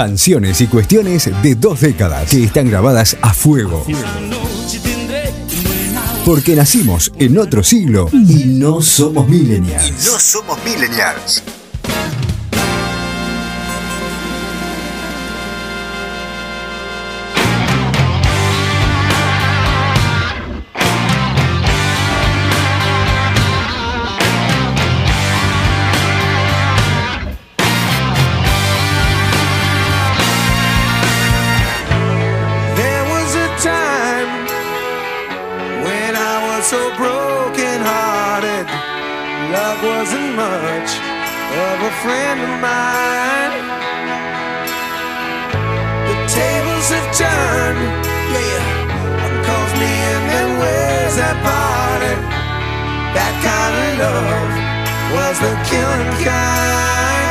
Canciones y cuestiones de dos décadas que están grabadas a fuego. Porque nacimos en otro siglo y no somos millennials. No somos. love was the killing kind.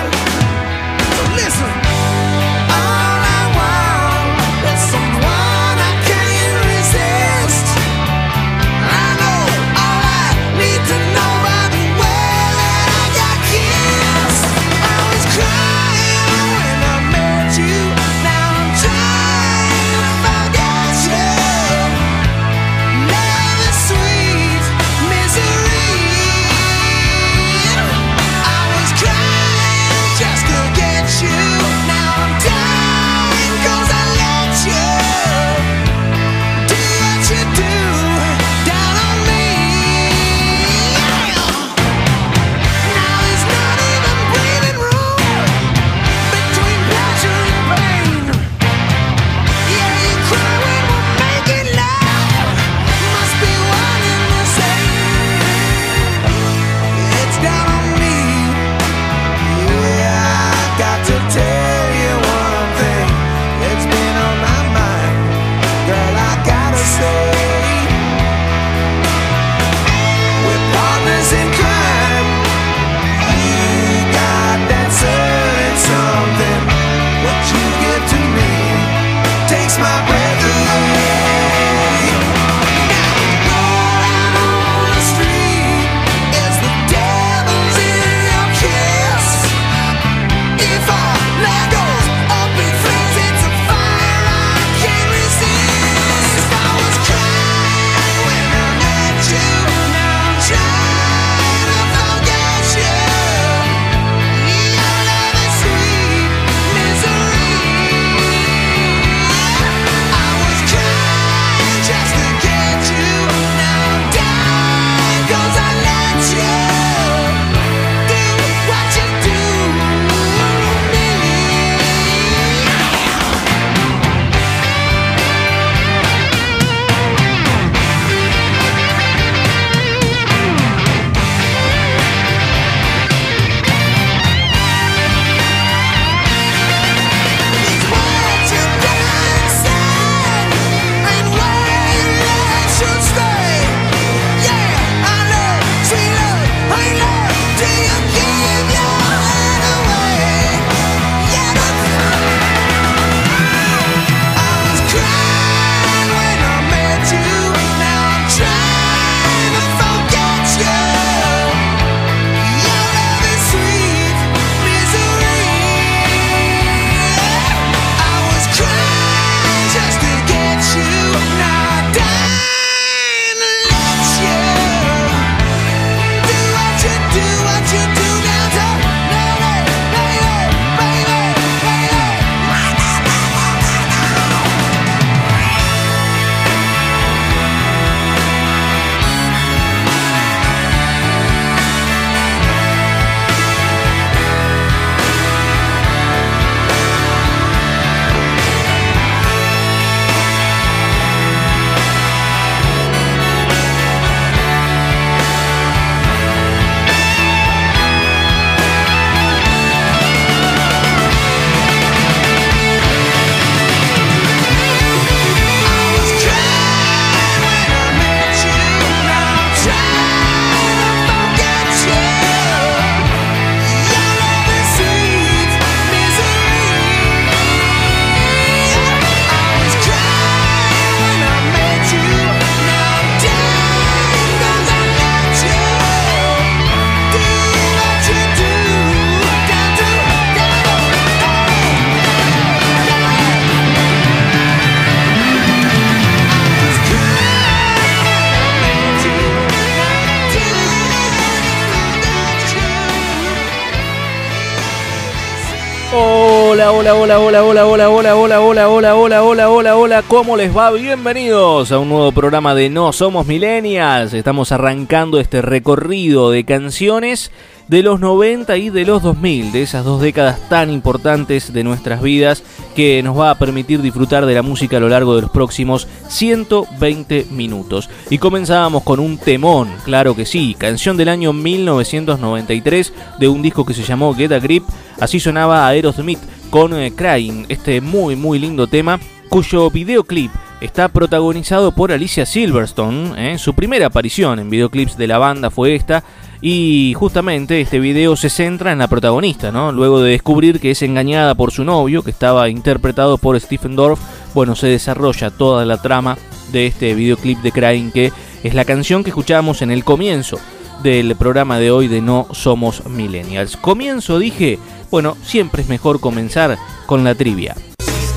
Hola, hola, hola, hola, hola, hola, hola, hola, hola, hola, hola, ¿cómo les va? Bienvenidos a un nuevo programa de No Somos Millennials. Estamos arrancando este recorrido de canciones de los 90 y de los 2000, de esas dos décadas tan importantes de nuestras vidas que nos va a permitir disfrutar de la música a lo largo de los próximos 120 minutos. Y comenzábamos con un temón, claro que sí, canción del año 1993 de un disco que se llamó Get a Grip, así sonaba Aerosmith con eh, Crying, este muy muy lindo tema cuyo videoclip está protagonizado por Alicia Silverstone. ¿eh? Su primera aparición en videoclips de la banda fue esta. Y justamente este video se centra en la protagonista, ¿no? Luego de descubrir que es engañada por su novio, que estaba interpretado por Stephen Dorff, bueno, se desarrolla toda la trama de este videoclip de Crying, que es la canción que escuchamos en el comienzo del programa de hoy de No Somos Millennials. Comienzo, dije, bueno, siempre es mejor comenzar con la trivia.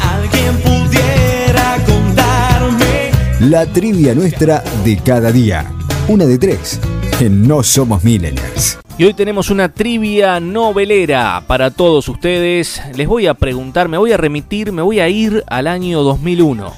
Alguien pudiera contarme. La trivia nuestra de cada día. Una de tres. En No Somos Millennials. Y hoy tenemos una trivia novelera para todos ustedes. Les voy a preguntar, me voy a remitir, me voy a ir al año 2001,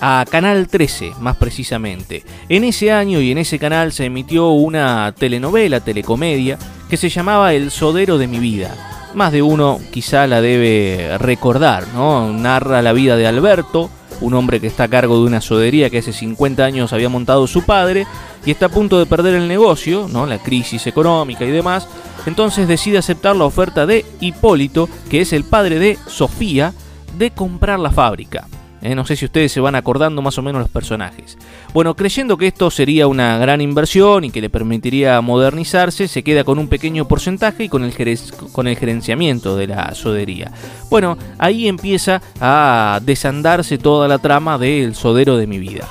a Canal 13 más precisamente. En ese año y en ese canal se emitió una telenovela, telecomedia, que se llamaba El Sodero de mi vida. Más de uno quizá la debe recordar, ¿no? Narra la vida de Alberto, un hombre que está a cargo de una sodería que hace 50 años había montado su padre y está a punto de perder el negocio, ¿no? la crisis económica y demás, entonces decide aceptar la oferta de Hipólito, que es el padre de Sofía, de comprar la fábrica. Eh, no sé si ustedes se van acordando más o menos los personajes. Bueno, creyendo que esto sería una gran inversión y que le permitiría modernizarse, se queda con un pequeño porcentaje y con el, con el gerenciamiento de la sodería. Bueno, ahí empieza a desandarse toda la trama del sodero de mi vida.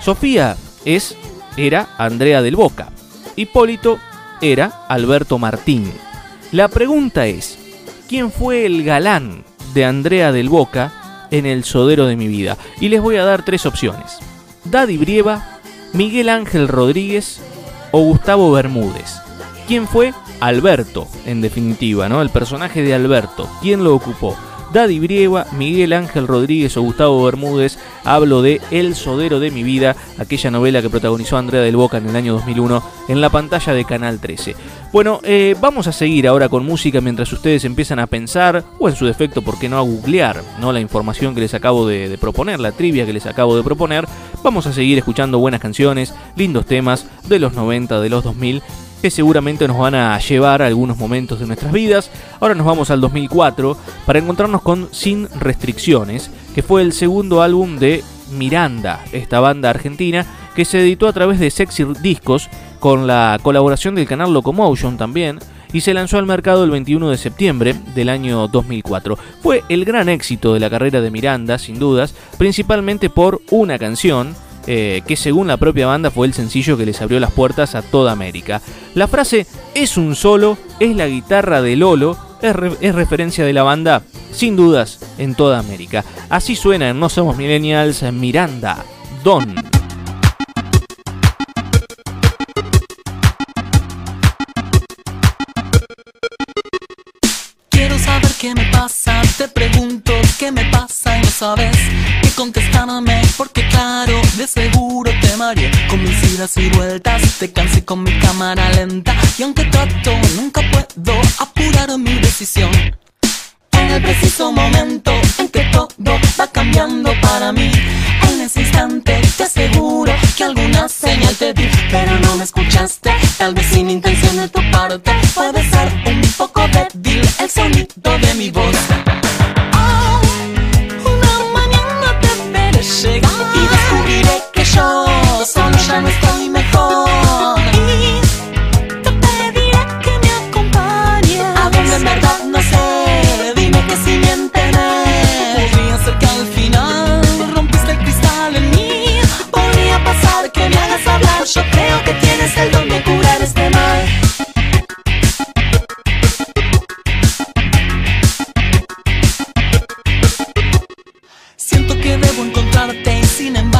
Sofía es, era Andrea del Boca. Hipólito era Alberto Martín. La pregunta es, ¿quién fue el galán de Andrea del Boca en el sodero de mi vida. Y les voy a dar tres opciones. Daddy Brieva, Miguel Ángel Rodríguez o Gustavo Bermúdez. ¿Quién fue? Alberto, en definitiva, ¿no? El personaje de Alberto. ¿Quién lo ocupó? Daddy Brieva, Miguel Ángel Rodríguez o Gustavo Bermúdez, hablo de El Sodero de mi vida, aquella novela que protagonizó Andrea del Boca en el año 2001 en la pantalla de Canal 13. Bueno, eh, vamos a seguir ahora con música mientras ustedes empiezan a pensar, o en su defecto, ¿por qué no a googlear ¿no? la información que les acabo de, de proponer, la trivia que les acabo de proponer? Vamos a seguir escuchando buenas canciones, lindos temas de los 90, de los 2000 que seguramente nos van a llevar a algunos momentos de nuestras vidas. Ahora nos vamos al 2004 para encontrarnos con Sin Restricciones, que fue el segundo álbum de Miranda, esta banda argentina, que se editó a través de Sexy Discos con la colaboración del canal Locomotion también y se lanzó al mercado el 21 de septiembre del año 2004. Fue el gran éxito de la carrera de Miranda, sin dudas, principalmente por una canción eh, que según la propia banda fue el sencillo que les abrió las puertas a toda América. La frase es un solo, es la guitarra de Lolo, es, es referencia de la banda, sin dudas, en toda América. Así suena en No Somos Millennials Miranda, Don. Qué me pasa, te pregunto qué me pasa y no sabes qué contestarme porque claro, de seguro te mareé. Con mis idas y vueltas, te cansé con mi cámara lenta. Y aunque trato nunca puedo apurar mi decisión. En el preciso momento en que todo va cambiando para mí, en ese instante te aseguro que alguna señal te di, pero no me tal vez sin intención de tu parte, puede ser un poco débil el sonido de mi voz.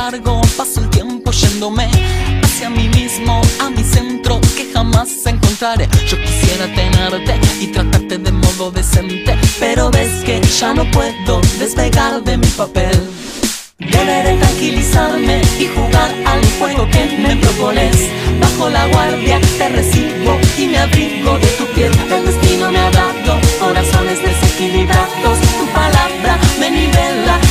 Embargo paso el tiempo yéndome hacia mí mismo, a mi centro que jamás encontré besaré. Yo quisiera tenerte y tratarte de modo decente, pero ves que ya no puedo despegar de mi papel. Deberé tranquilizarme y jugar al juego que me propones. Bajo la guardia te recibo y me abrigo de tu piel. El destino me ha dado corazones desequilibrados. Tu palabra me nivela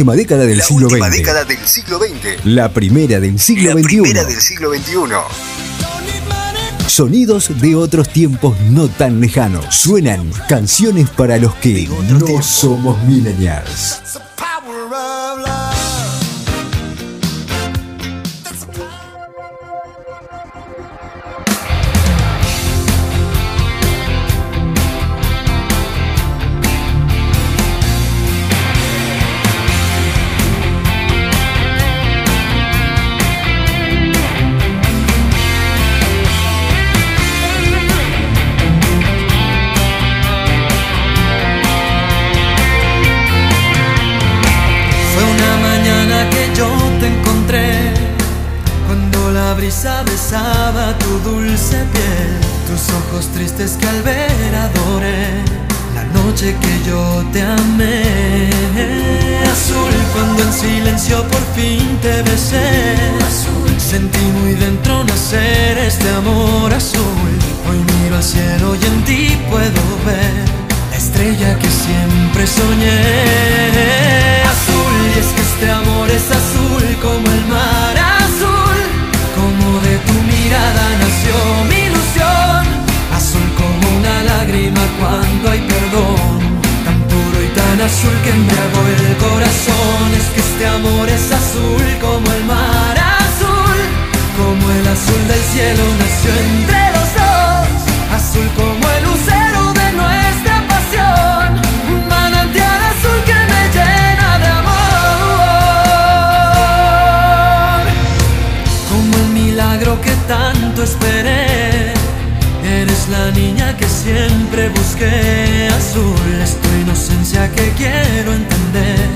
última década del La siglo última XX. década del siglo XX. La primera del siglo La XXI. primera del siglo XXI. Sonidos de otros tiempos no tan lejanos. Suenan canciones para los que no somos millennials. Nació entre los dos azul como el lucero de nuestra pasión un manantial azul que me llena de amor como el milagro que tanto esperé. Eres la niña que siempre busqué, azul es tu inocencia que quiero entender.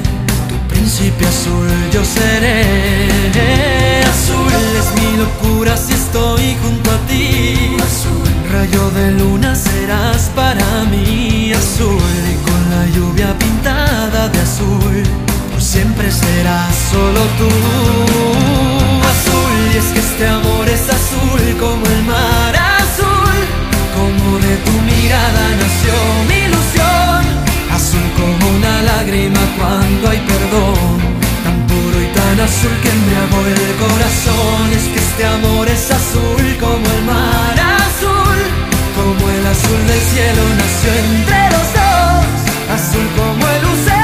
Tu príncipe azul yo seré, azul es mi locura si estoy junto a ti. Azul, rayo de luna serás para mí, azul y con la lluvia pintada de azul por siempre serás solo tú. Azul, y es que este amor es azul como el mar azul, como de tu mirada nació mi ilusión. Azul como una lágrima cuando hay perdón, tan puro y tan azul que embriagó el corazón. Este amor es azul como el mar azul, como el azul del cielo nació entre los dos. Azul como el lucero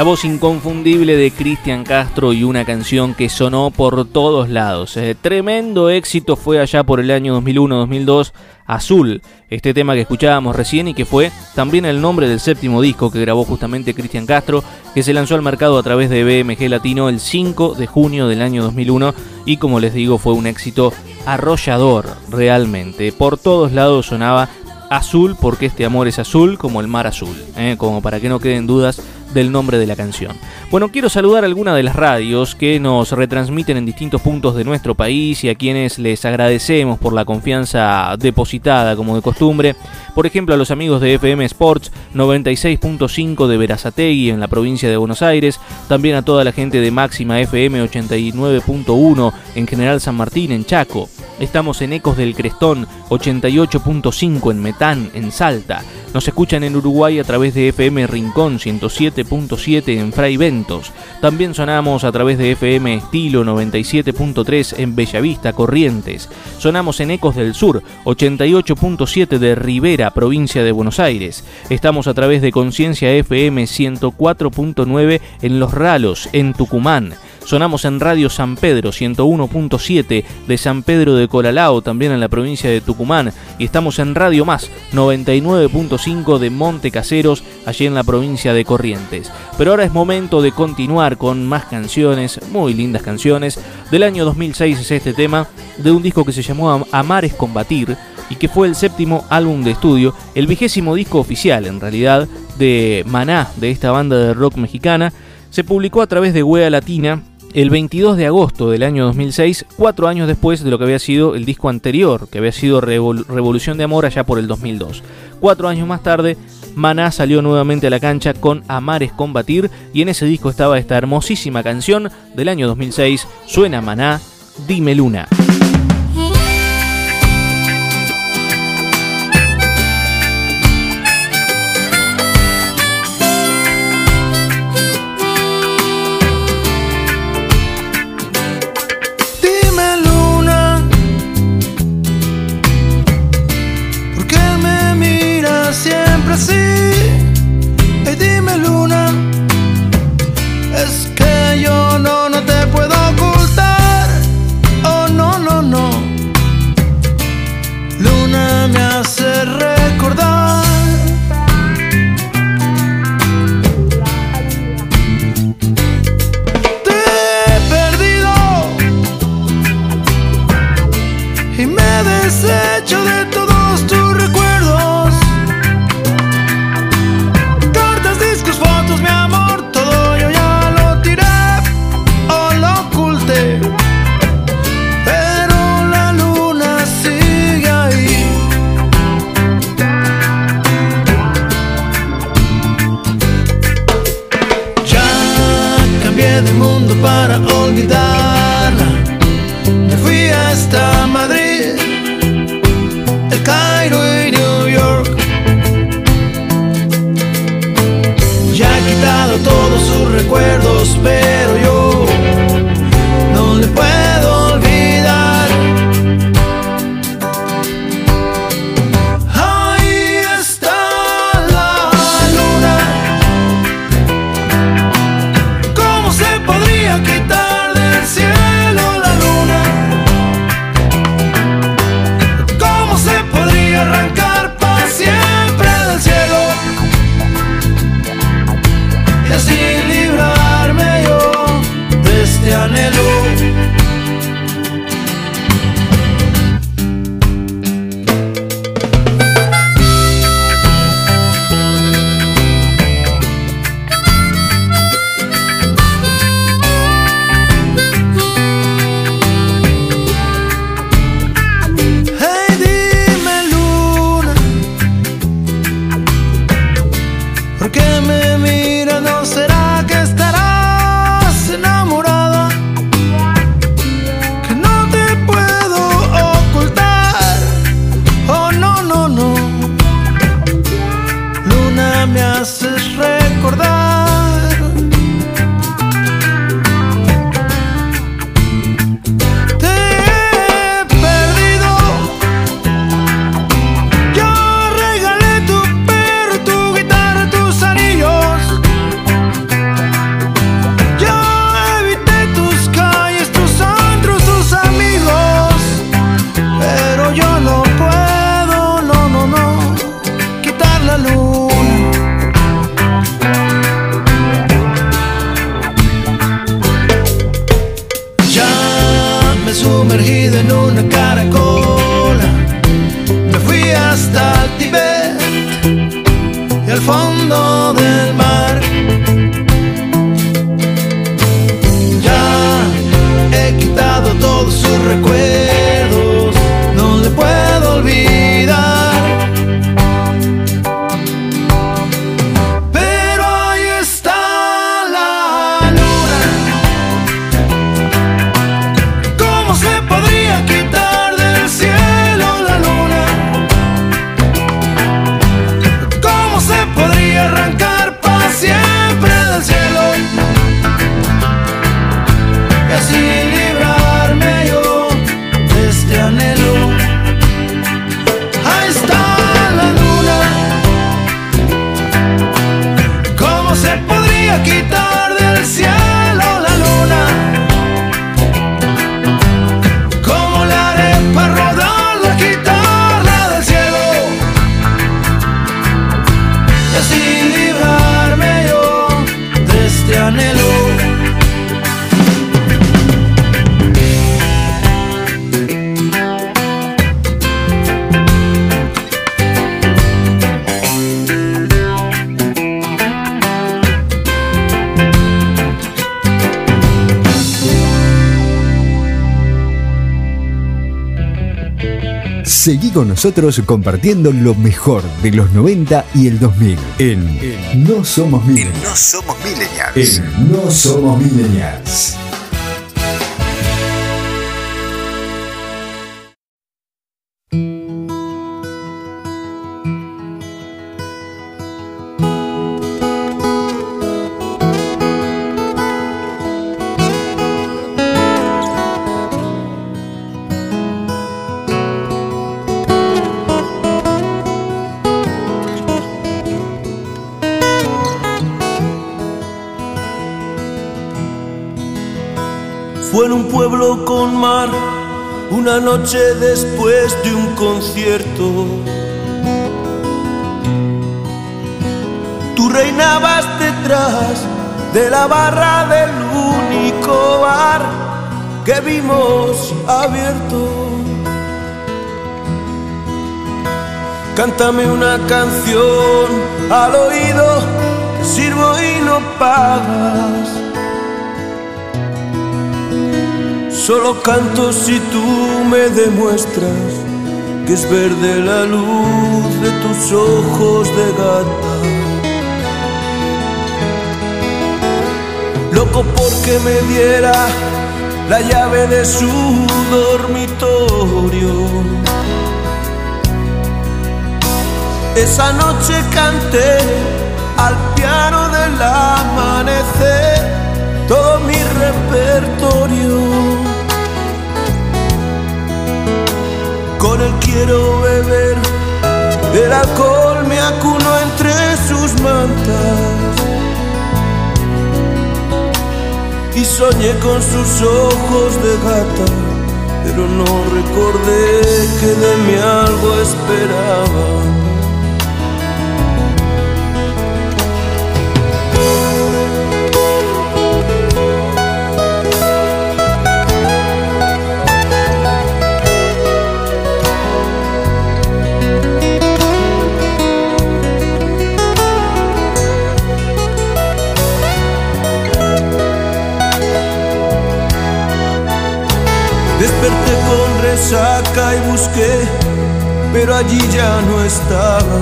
La voz inconfundible de Cristian Castro y una canción que sonó por todos lados. Eh, tremendo éxito fue allá por el año 2001-2002, Azul, este tema que escuchábamos recién y que fue también el nombre del séptimo disco que grabó justamente Cristian Castro, que se lanzó al mercado a través de BMG Latino el 5 de junio del año 2001 y como les digo fue un éxito arrollador realmente. Por todos lados sonaba azul porque este amor es azul como el mar azul, ¿eh? como para que no queden dudas del nombre de la canción. Bueno, quiero saludar a algunas de las radios que nos retransmiten en distintos puntos de nuestro país y a quienes les agradecemos por la confianza depositada como de costumbre. Por ejemplo, a los amigos de FM Sports 96.5 de Verazategui en la provincia de Buenos Aires, también a toda la gente de Máxima FM 89.1 en General San Martín en Chaco. Estamos en Ecos del Crestón 88.5 en Metán en Salta. Nos escuchan en Uruguay a través de FM Rincón 107.7 en Fray Ventos. También sonamos a través de FM Estilo 97.3 en Bellavista, Corrientes. Sonamos en Ecos del Sur 88.7 de Rivera, provincia de Buenos Aires. Estamos a través de Conciencia FM 104.9 en Los Ralos, en Tucumán. Sonamos en Radio San Pedro 101.7 de San Pedro de Colalao, también en la provincia de Tucumán. Y estamos en Radio Más 99.5 de Monte Caseros, allí en la provincia de Corrientes. Pero ahora es momento de continuar con más canciones, muy lindas canciones. Del año 2006 es este tema, de un disco que se llamó Amar es Combatir y que fue el séptimo álbum de estudio, el vigésimo disco oficial en realidad de Maná, de esta banda de rock mexicana. Se publicó a través de Wea Latina el 22 de agosto del año 2006, cuatro años después de lo que había sido el disco anterior, que había sido Revol Revolución de Amor allá por el 2002. Cuatro años más tarde, Maná salió nuevamente a la cancha con Amar es Combatir y en ese disco estaba esta hermosísima canción del año 2006, Suena Maná, Dime Luna. Nosotros compartiendo lo mejor de los 90 y el 2000 en, No Somos Millennials. No somos millennials. En No Somos Millennials. Pueblo con mar, una noche después de un concierto. Tú reinabas detrás de la barra del único bar que vimos abierto. Cántame una canción al oído, sirvo y no pagas. Solo canto si tú me demuestras que es verde la luz de tus ojos de gata. Loco porque me diera la llave de su dormitorio. Esa noche canté al piano del amanecer todo mi repertorio. Quiero beber, el alcohol me acuno entre sus mantas. Y soñé con sus ojos de gata, pero no recordé que de mí algo esperaba. Resaca y busqué, pero allí ya no estaba.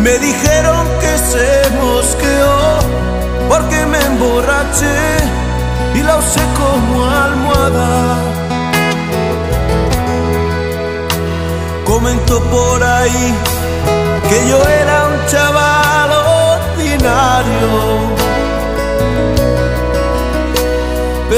Me dijeron que se mosqueó porque me emborraché y la usé como almohada. Comentó por ahí que yo era un chaval ordinario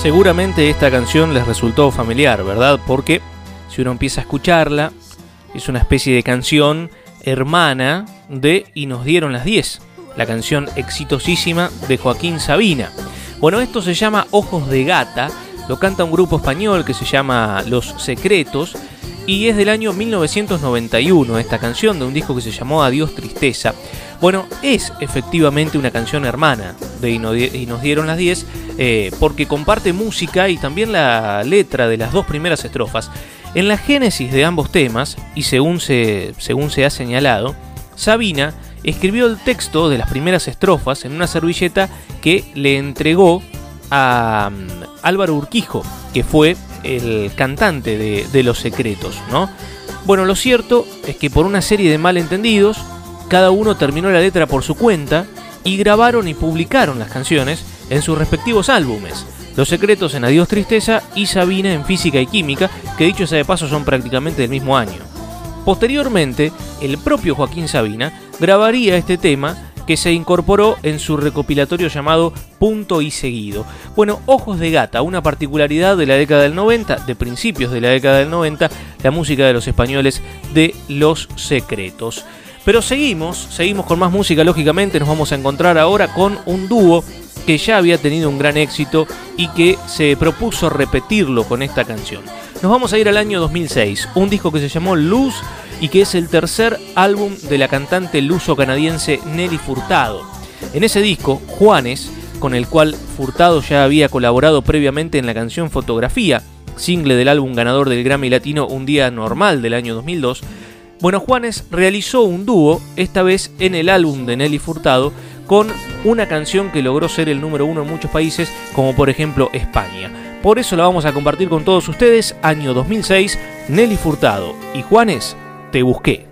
Seguramente esta canción les resultó familiar, ¿verdad? Porque si uno empieza a escucharla, es una especie de canción hermana de Y nos dieron las 10, la canción exitosísima de Joaquín Sabina. Bueno, esto se llama Ojos de Gata, lo canta un grupo español que se llama Los Secretos y es del año 1991 esta canción de un disco que se llamó Adiós Tristeza. Bueno, es efectivamente una canción hermana de Y nos dieron las 10 eh, porque comparte música y también la letra de las dos primeras estrofas. En la génesis de ambos temas, y según se, según se ha señalado, Sabina escribió el texto de las primeras estrofas en una servilleta que le entregó a mm, Álvaro Urquijo, que fue el cantante de, de Los Secretos, ¿no? Bueno, lo cierto es que por una serie de malentendidos, cada uno terminó la letra por su cuenta y grabaron y publicaron las canciones en sus respectivos álbumes. Los secretos en Adiós Tristeza y Sabina en Física y Química, que dicho sea de paso son prácticamente del mismo año. Posteriormente, el propio Joaquín Sabina grabaría este tema que se incorporó en su recopilatorio llamado Punto y Seguido. Bueno, Ojos de Gata, una particularidad de la década del 90, de principios de la década del 90, la música de los españoles de Los Secretos. Pero seguimos, seguimos con más música, lógicamente nos vamos a encontrar ahora con un dúo que ya había tenido un gran éxito y que se propuso repetirlo con esta canción. Nos vamos a ir al año 2006, un disco que se llamó Luz y que es el tercer álbum de la cantante luso-canadiense Nelly Furtado. En ese disco, Juanes, con el cual Furtado ya había colaborado previamente en la canción Fotografía, single del álbum ganador del Grammy Latino Un Día Normal del año 2002, bueno, Juanes realizó un dúo, esta vez en el álbum de Nelly Furtado, con una canción que logró ser el número uno en muchos países, como por ejemplo España. Por eso la vamos a compartir con todos ustedes, año 2006, Nelly Furtado y Juanes, Te Busqué.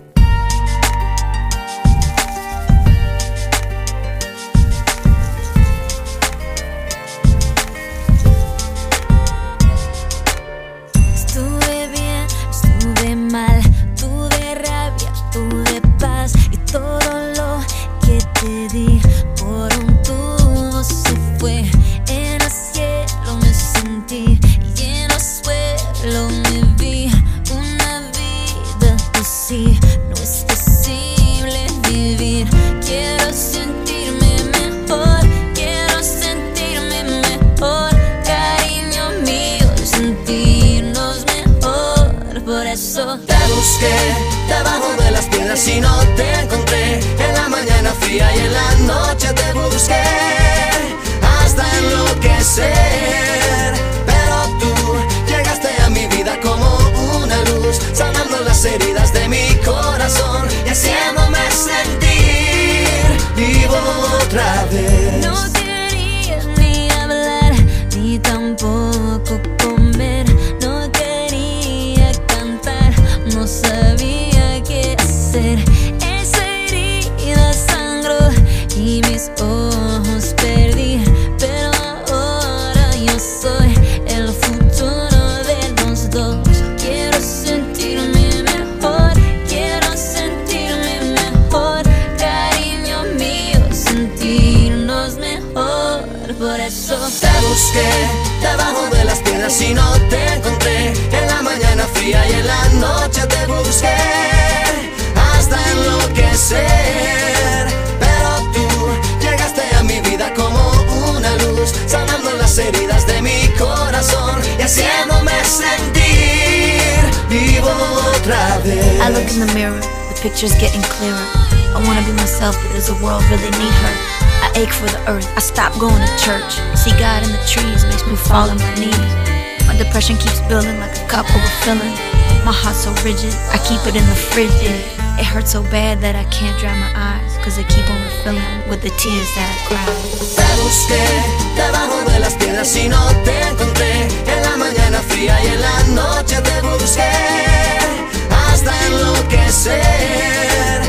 y en la noche te busqué hasta enloquecer. Pero tú llegaste a mi vida como una luz, sanando las heridas de mi does the world really need her? I ache for the earth, I stop going to church. See God in the trees makes me fall on my knees. My depression keeps building like a cup overfilling. My heart so rigid, I keep it in the fridge. It hurts so bad that I can't dry my eyes, cause they keep on refilling with the tears that I cry. Busqué debajo de las piedras y no te encontré. En la mañana fría y en la noche te busqué hasta enloquecer.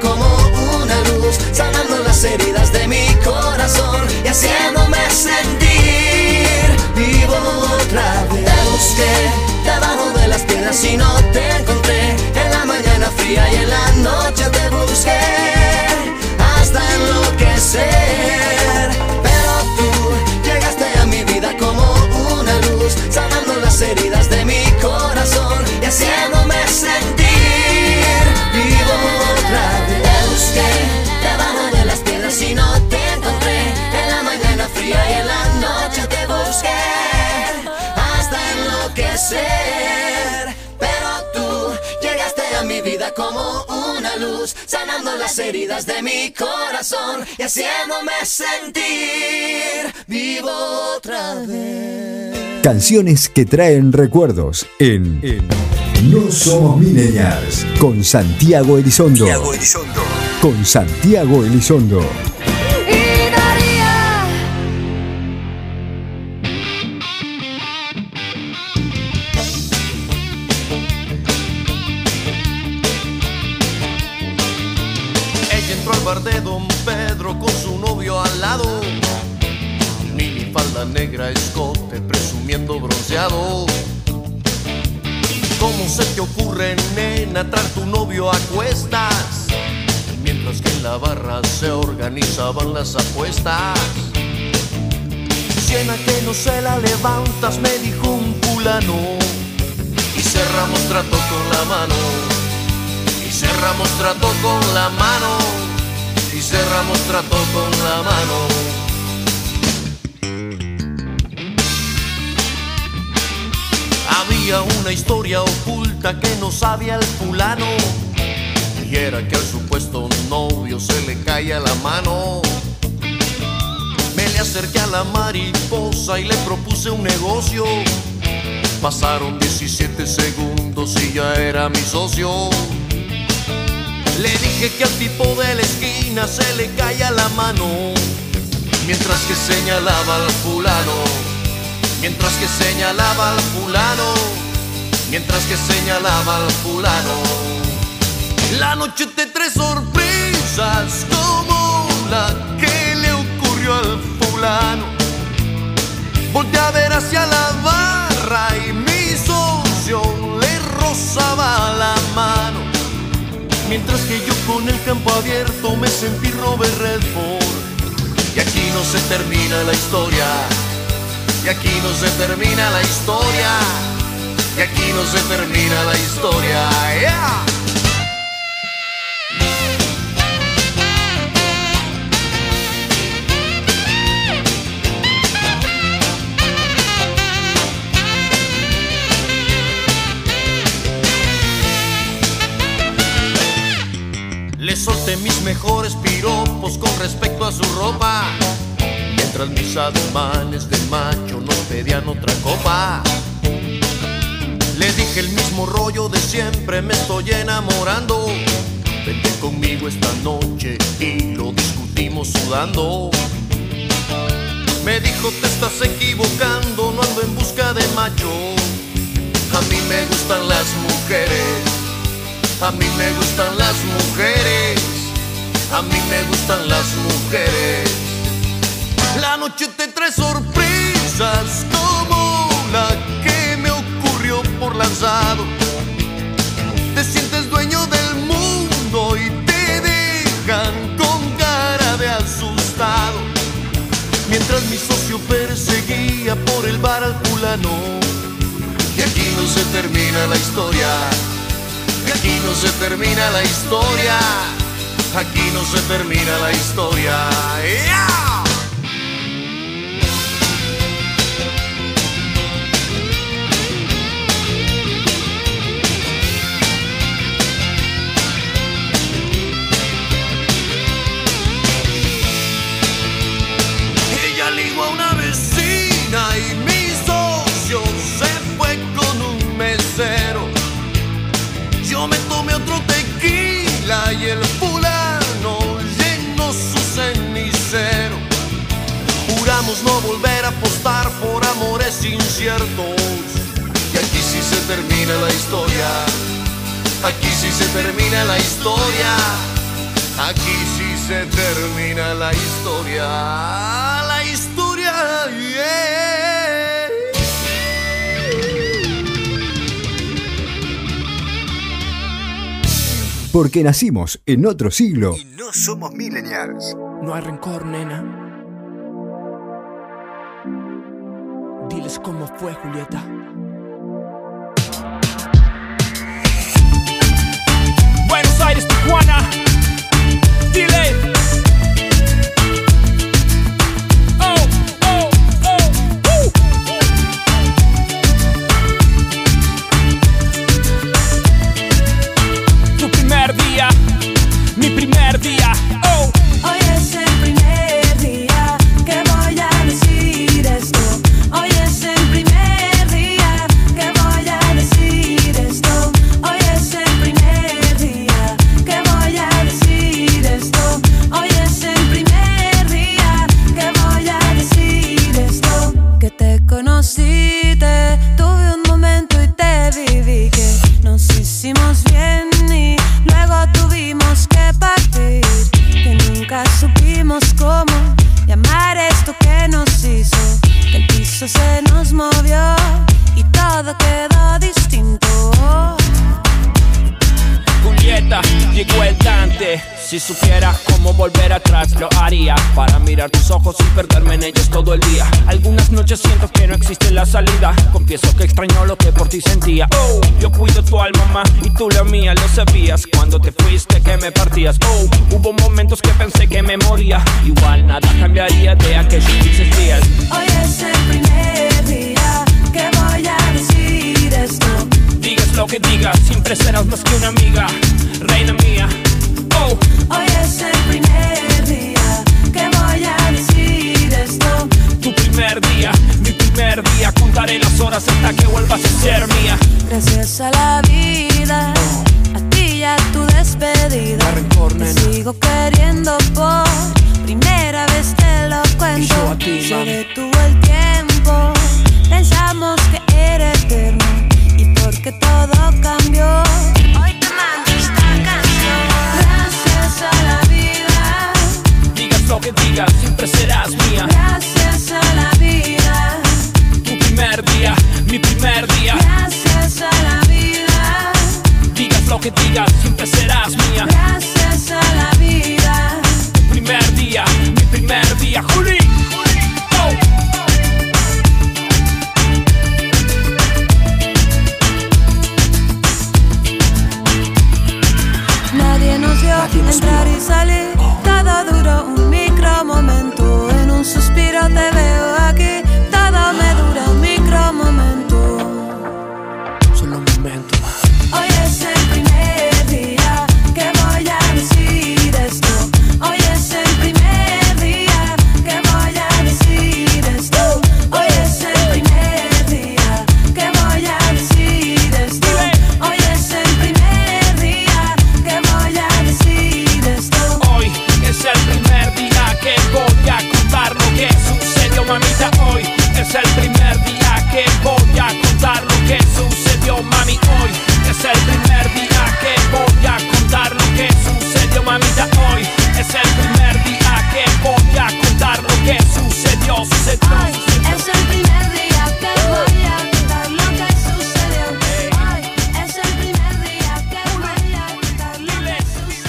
Como una luz Sanando las heridas de mi corazón Y haciéndome sentir vivo otra vez. Te busqué debajo de las piedras y no te encontré. En la mañana fría y en la noche te busqué Hasta enloquecer. Pero tú llegaste a mi vida como una luz Sanando las heridas enloquecer como una luz, sanando las heridas de mi corazón y haciéndome sentir vivo otra vez. Canciones que traen recuerdos en, No Somos Millennials con Santiago Elizondo. Santiago Elizondo. Con Santiago Elizondo. Me dijo un fulano. Y cerramos trato con la mano. Y cerramos trato con la mano. Y cerramos trato con la mano. Había una historia oculta que no sabía el fulano. Y era que al supuesto novio se le caía la mano. Acerqué a la mariposa y le propuse un negocio. Pasaron 17 segundos y ya era mi socio. Le dije que al tipo de la esquina se le caía la mano. Mientras que señalaba al fulano. Mientras que señalaba al fulano. Mientras que señalaba al fulano. La noche te trae sorpresas como la que le ocurrió al fulano. Ver hacia la barra y mi socio le rozaba la mano. Mientras que yo con el campo abierto me sentí Robert Redford. Y aquí no se termina la historia. Y aquí no se termina la historia. Y aquí no se termina la historia. Solté mis mejores piropos con respecto a su ropa. Mientras mis ademanes de macho nos pedían otra copa. Le dije el mismo rollo de siempre, me estoy enamorando. Vente conmigo esta noche y lo discutimos sudando. Me dijo te estás equivocando, no ando en busca de macho. A mí me gustan las mujeres. A mí me gustan las mujeres. A mí me gustan las mujeres. La noche te trae sorpresas como la que me ocurrió por lanzado. Te sientes dueño del mundo y te dejan con cara de asustado. Mientras mi socio perseguía por el bar al fulano. Y aquí no se termina la historia. Y aquí no se termina la historia. Aquí no se termina la historia. Y aquí sí se termina la historia. Aquí sí se termina la historia. Aquí sí se termina la historia. La historia, yeah. Porque nacimos en otro siglo. Y no somos millennials. No hay rencor, nena. Cómo fue, Julieta.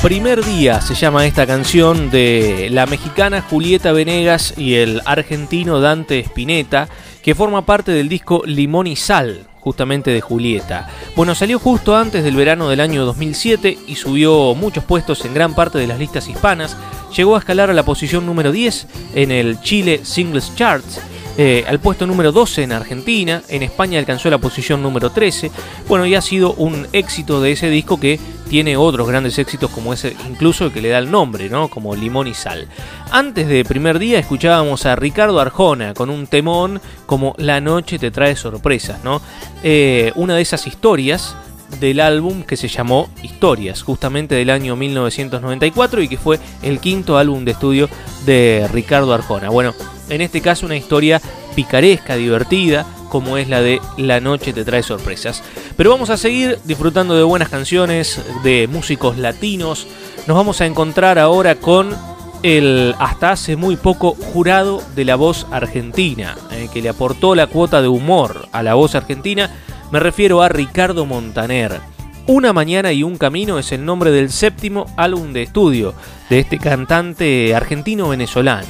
Primer día se llama esta canción de la mexicana Julieta Venegas y el argentino Dante Spinetta, que forma parte del disco Limón y Sal, justamente de Julieta. Bueno, salió justo antes del verano del año 2007 y subió muchos puestos en gran parte de las listas hispanas. Llegó a escalar a la posición número 10 en el Chile Singles Charts. eh, al puesto número 12 en Argentina, en España alcanzó la posición número 13, bueno, y ha sido un éxito de ese disco que tiene otros grandes éxitos como ese, incluso el que le da el nombre, ¿no? Como Limón y Sal. Antes de primer día escuchábamos a Ricardo Arjona con un temón como La noche te trae sorpresas, ¿no? Eh, una de esas historias del álbum que se llamó Historias, justamente del año 1994 y que fue el quinto álbum de estudio de Ricardo Arjona. Bueno, en este caso una historia picaresca, divertida, como es la de La noche te trae sorpresas. Pero vamos a seguir disfrutando de buenas canciones, de músicos latinos. Nos vamos a encontrar ahora con el hasta hace muy poco jurado de la voz argentina, eh, que le aportó la cuota de humor a la voz argentina. Me refiero a Ricardo Montaner. Una mañana y un camino es el nombre del séptimo álbum de estudio de este cantante argentino-venezolano.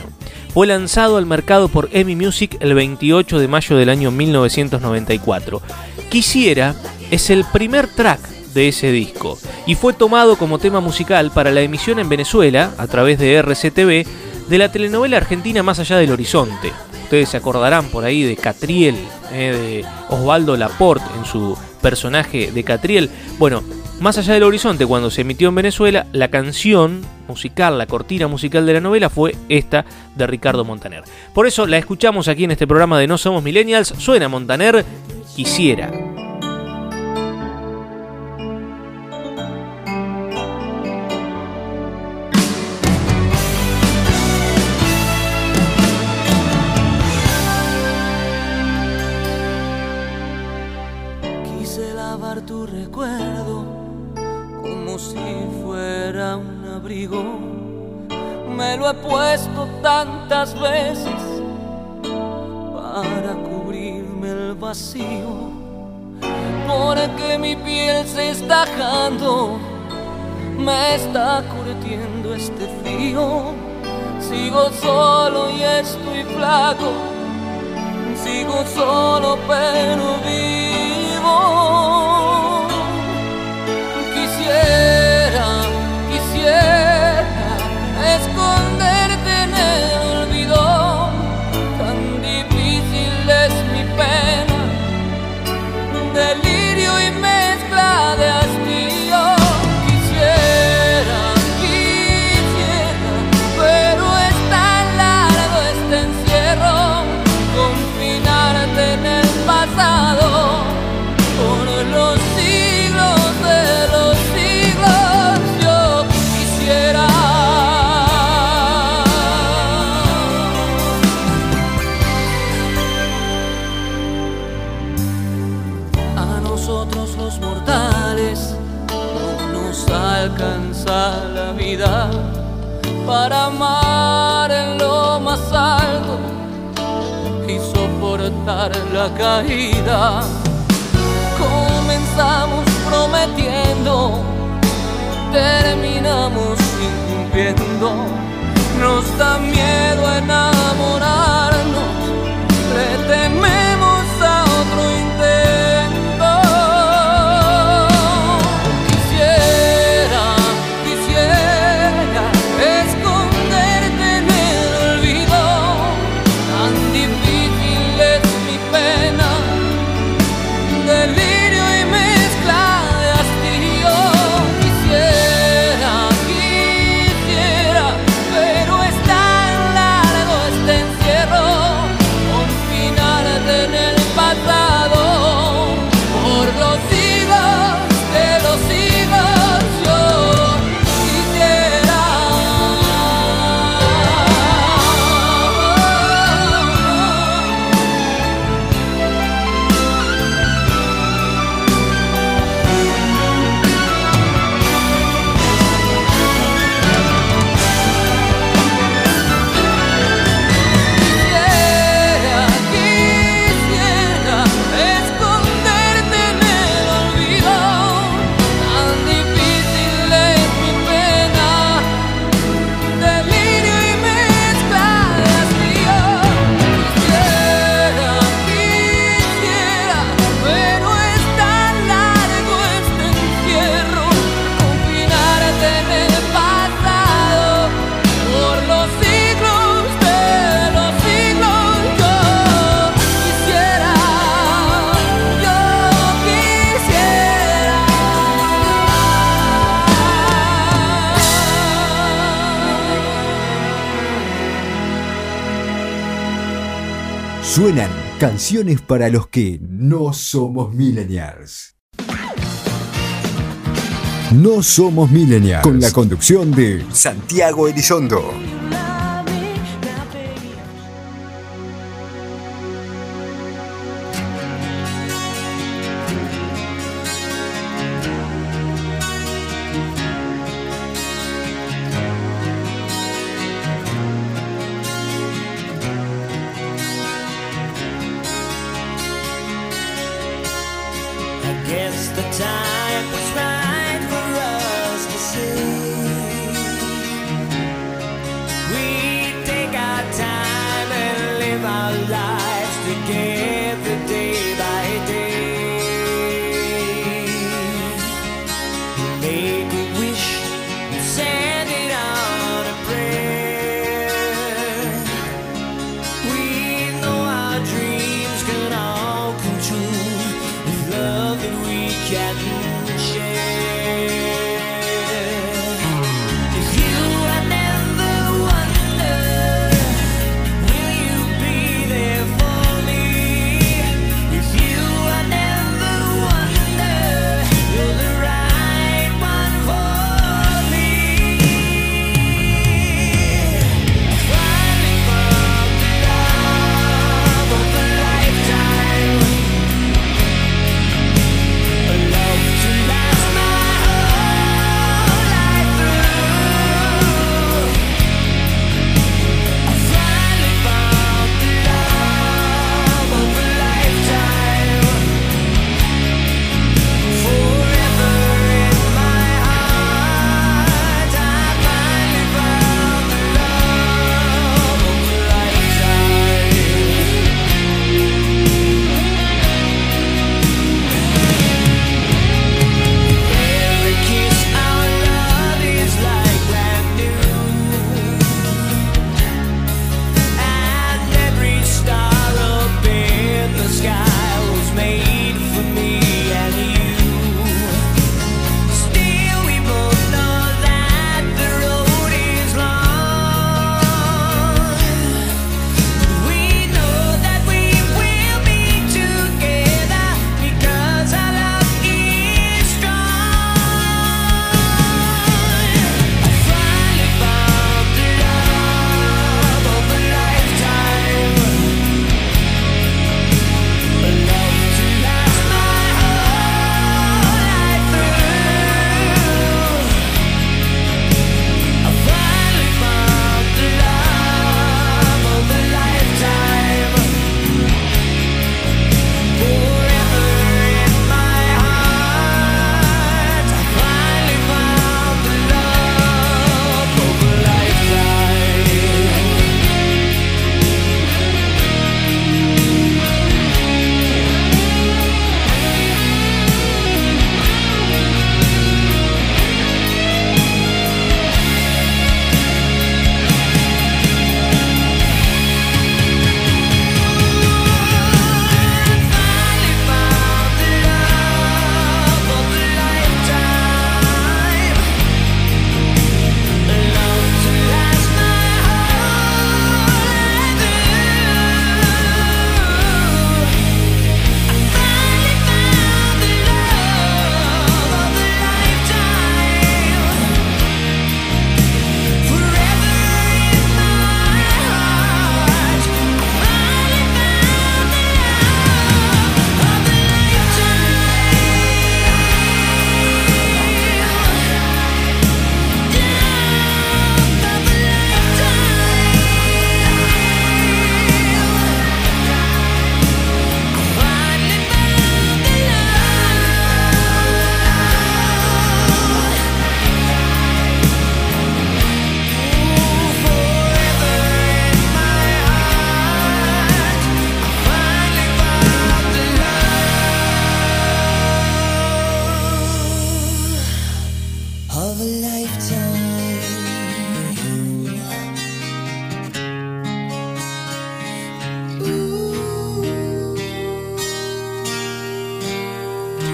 Fue lanzado al mercado por EMI Music el 28 de mayo del año 1994. Quisiera es el primer track de ese disco y fue tomado como tema musical para la emisión en Venezuela a través de RCTV de la telenovela argentina Más allá del horizonte. Ustedes se acordarán por ahí de Catriel, eh, de Osvaldo Laporte en su personaje de Catriel. Bueno, Más allá del horizonte, cuando se emitió en Venezuela, la canción musical, la cortina musical de la novela fue esta de Ricardo Montaner. Por eso la escuchamos aquí en este programa de No Somos Millennials. Suena Montaner, quisiera. Me lo he puesto tantas veces para cubrirme el vacío. Porque mi piel se está jando, me está curtiendo este frío. Sigo solo y estoy flaco, sigo solo pero vivo. para amar en lo más alto y soportar la caída. Comenzamos prometiendo, terminamos incumpliendo. Nos da miedo enamorar. Canciones para los que no somos millennials. No somos millennials. Con la conducción de Santiago Elizondo.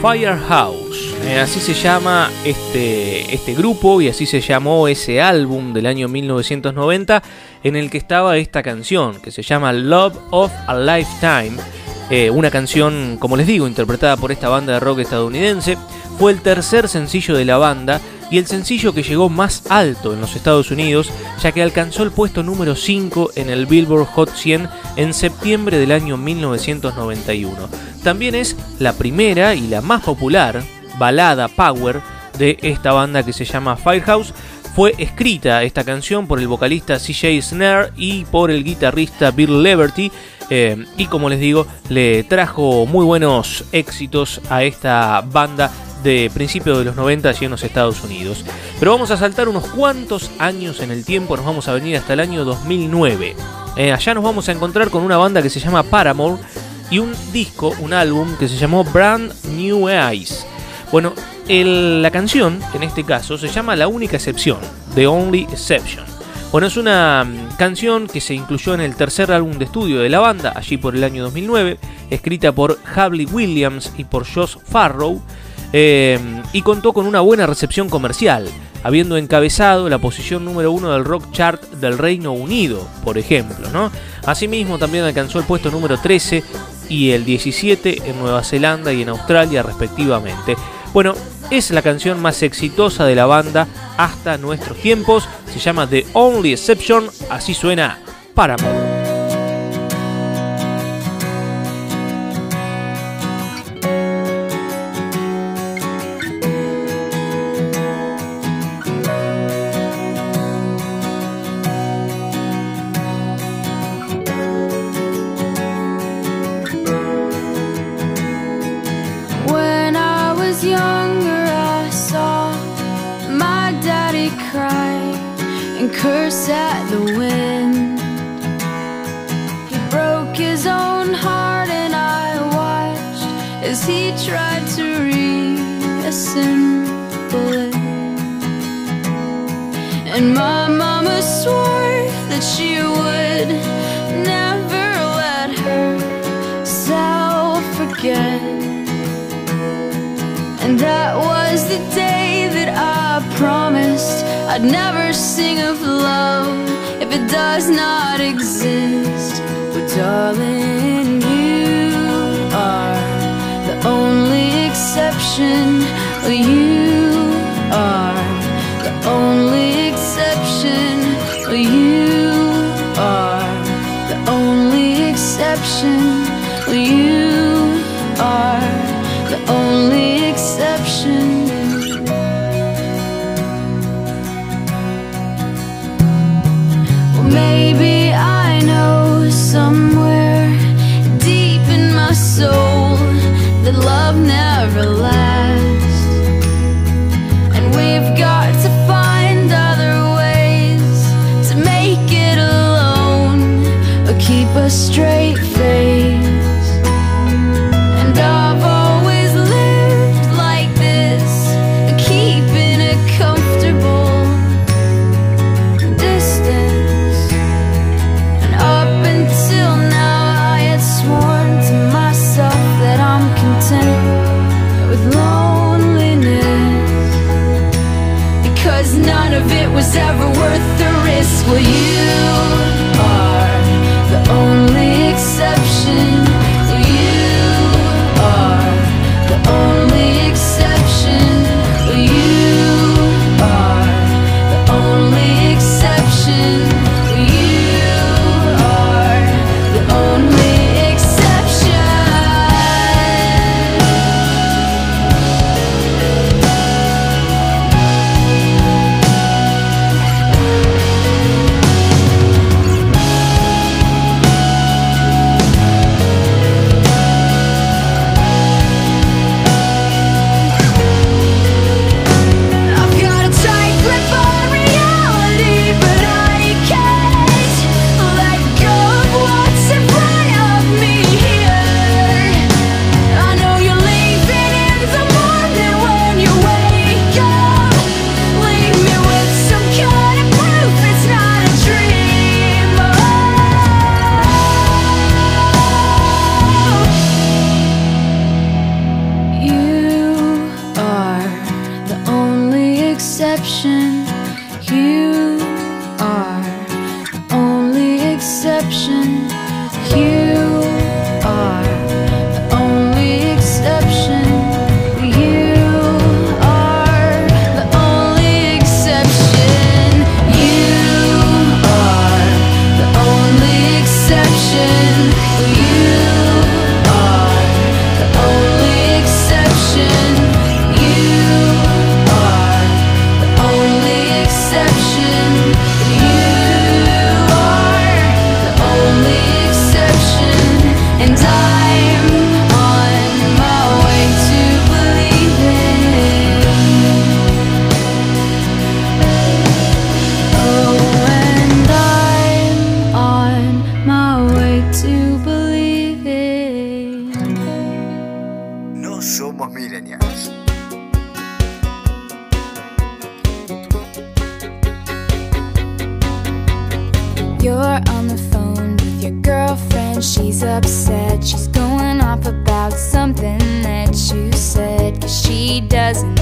Firehouse. Eh, así se llama este, este grupo y así se llamó ese álbum del año 1990 en el que estaba esta canción que se llama Love of a Lifetime. Eh, una canción, como les digo, interpretada por esta banda de rock estadounidense. Fue el tercer sencillo de la banda y el sencillo que llegó más alto en los Estados Unidos, ya que alcanzó el puesto número 5 en el Billboard Hot 100 en septiembre del año 1991. También es la primera y la más popular balada power de esta banda que se llama Firehouse. Fue escrita esta canción por el vocalista CJ Snare y por el guitarrista Bill Leverty. eh, y como les digo, le trajo muy buenos éxitos a esta banda de principios de los 90 allí en los Estados Unidos. Pero vamos a saltar unos cuantos años en el tiempo, nos vamos a venir hasta el año 2009. Eh, allá nos vamos a encontrar con una banda que se llama Paramore y un disco, un álbum que se llamó Brand New Eyes. Bueno, la canción, en este caso, se llama La única excepción, The Only Exception. Bueno, es una mm, canción que se incluyó en el tercer álbum de estudio de la banda, allí por el año 2009, escrita por Habley Williams y por Josh Farrow, eh, y contó con una buena recepción comercial, habiendo encabezado la posición número uno del rock chart del Reino Unido, por ejemplo. ¿no? Asimismo, también alcanzó el puesto número 13 y el 17 en Nueva Zelanda y en Australia, respectivamente. Bueno, es la canción más exitosa de la banda hasta nuestros tiempos. Se llama The Only Exception, así suena Paramore. Doesn't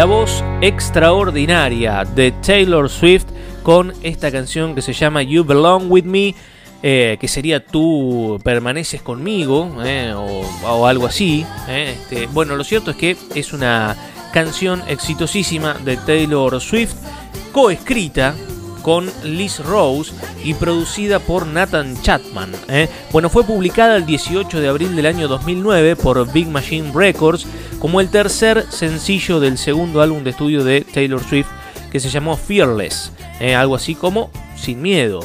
La voz extraordinaria de Taylor Swift con esta canción que se llama You Belong With Me, eh, que sería Tú permaneces conmigo, eh, o, algo así. eh. Este, bueno, lo cierto es que es una canción exitosísima de Taylor Swift, coescrita con Liz Rose y producida por Nathan Chapman. ¿eh? Bueno, fue publicada el 18 de abril del año 2009 por Big Machine Records como el tercer sencillo del segundo álbum de estudio de Taylor Swift que se llamó Fearless, ¿eh? algo así como Sin Miedo.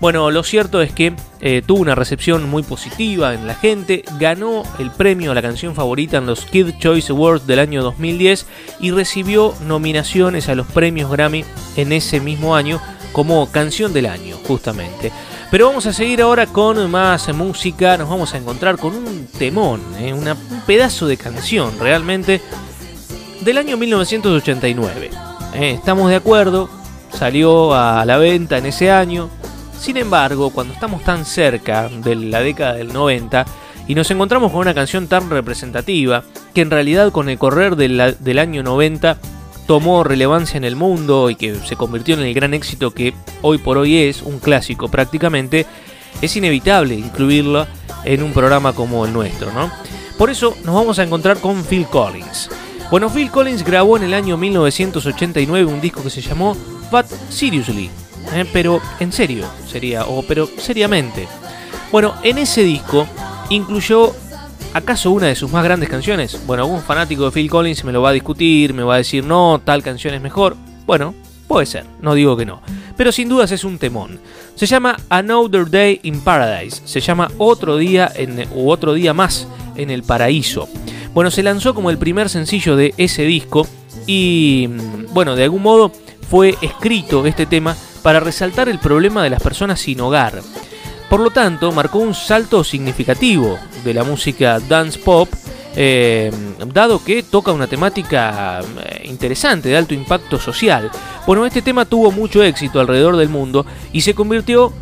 Bueno, lo cierto es que eh, tuvo una recepción muy positiva en la gente, ganó el premio a la canción favorita en los Kid Choice Awards del año 2010 y recibió nominaciones a los premios Grammy en ese mismo año como canción del año, justamente. Pero vamos a seguir ahora con más música, nos vamos a encontrar con un temón, ¿eh? Un pedazo de canción realmente del año 1989. ¿eh? Estamos de acuerdo, salió a la venta en ese año. Sin embargo, cuando estamos tan cerca de la década del 90 y nos encontramos con una canción tan representativa, que en realidad con el correr del año 90 tomó relevancia en el mundo y que se convirtió en el gran éxito que hoy por hoy es, un clásico prácticamente, es inevitable incluirlo en un programa como el nuestro, ¿no? Por eso nos vamos a encontrar con Phil Collins. Bueno, Phil Collins grabó en el año 1989 un disco que se llamó But Seriously, ¿eh? pero en serio sería, o pero seriamente. Bueno, en ese disco incluyó ¿Acaso una de sus más grandes canciones? Bueno, algún fanático de Phil Collins me lo va a discutir, me va a decir, no, tal canción es mejor. Bueno, puede ser, no digo que no. Pero sin dudas es un temón. Se llama Another Day in Paradise. Se llama Otro día en, u Otro día más en el paraíso. Bueno, se lanzó como el primer sencillo de ese disco y, mm, bueno, de algún modo fue escrito este tema para resaltar el problema de las personas sin hogar. Por lo tanto, marcó un salto significativo de la música dance pop, eh, dado que toca una temática eh, interesante, de alto impacto social. Bueno, este tema tuvo mucho éxito alrededor del mundo y se convirtió,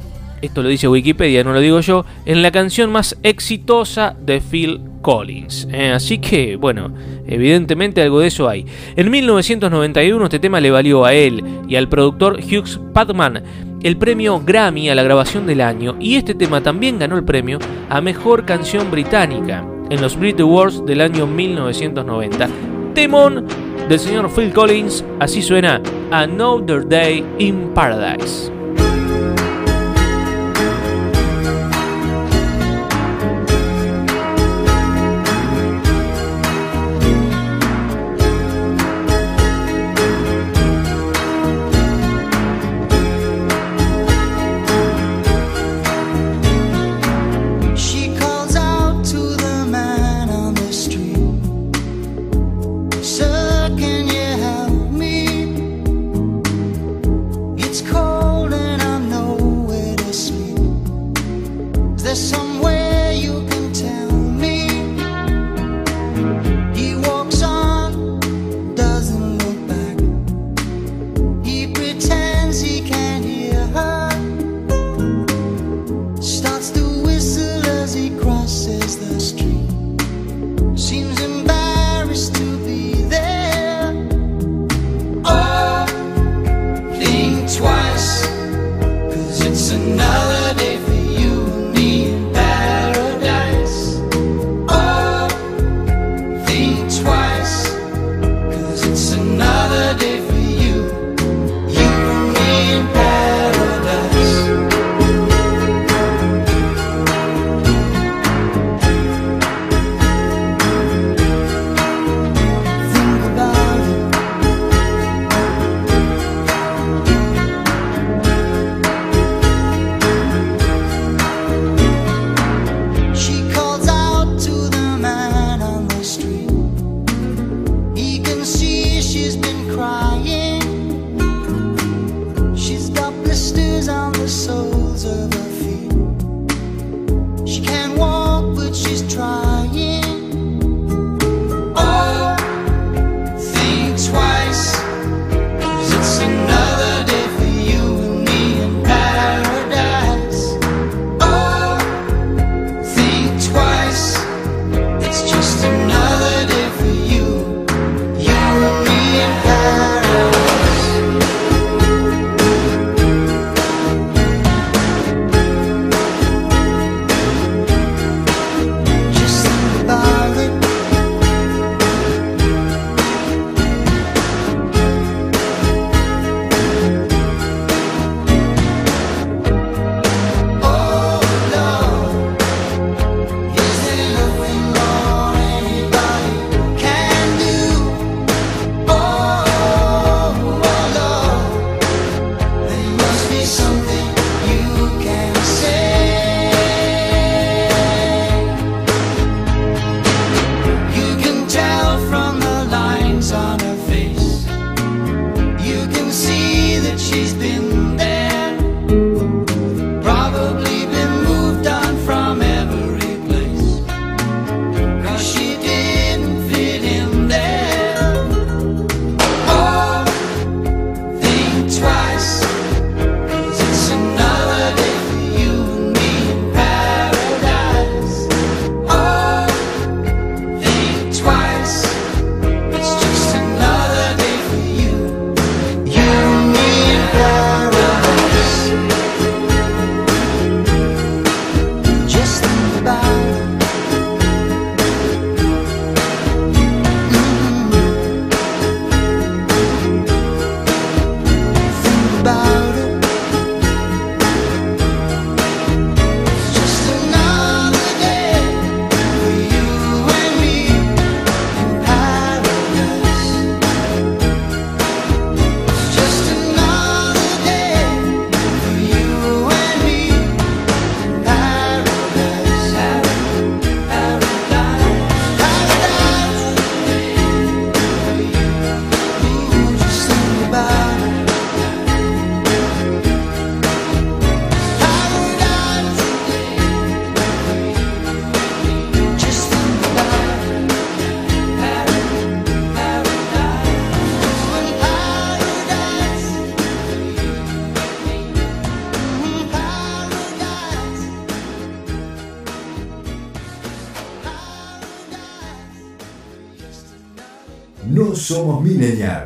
esto lo dice Wikipedia, no lo digo yo, en la canción más exitosa de Phil Collins. Eh, así que, bueno, evidentemente algo de eso hay. En 1991 este tema le valió a él y al productor Hughes Padman el premio Grammy a la grabación del año y este tema también ganó el premio a Mejor Canción Británica en los Brit Awards del año 1990. Temón del señor Phil Collins, así suena Another Day in Paradise.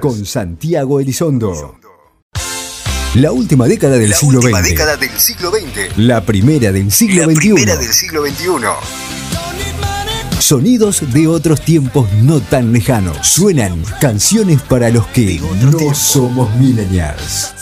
Con Santiago Elizondo. La última década del siglo XX. La primera del siglo la XXI. Primera del siglo XXI. Sonidos de otros tiempos no tan lejanos. Suenan canciones para los que no somos millennials.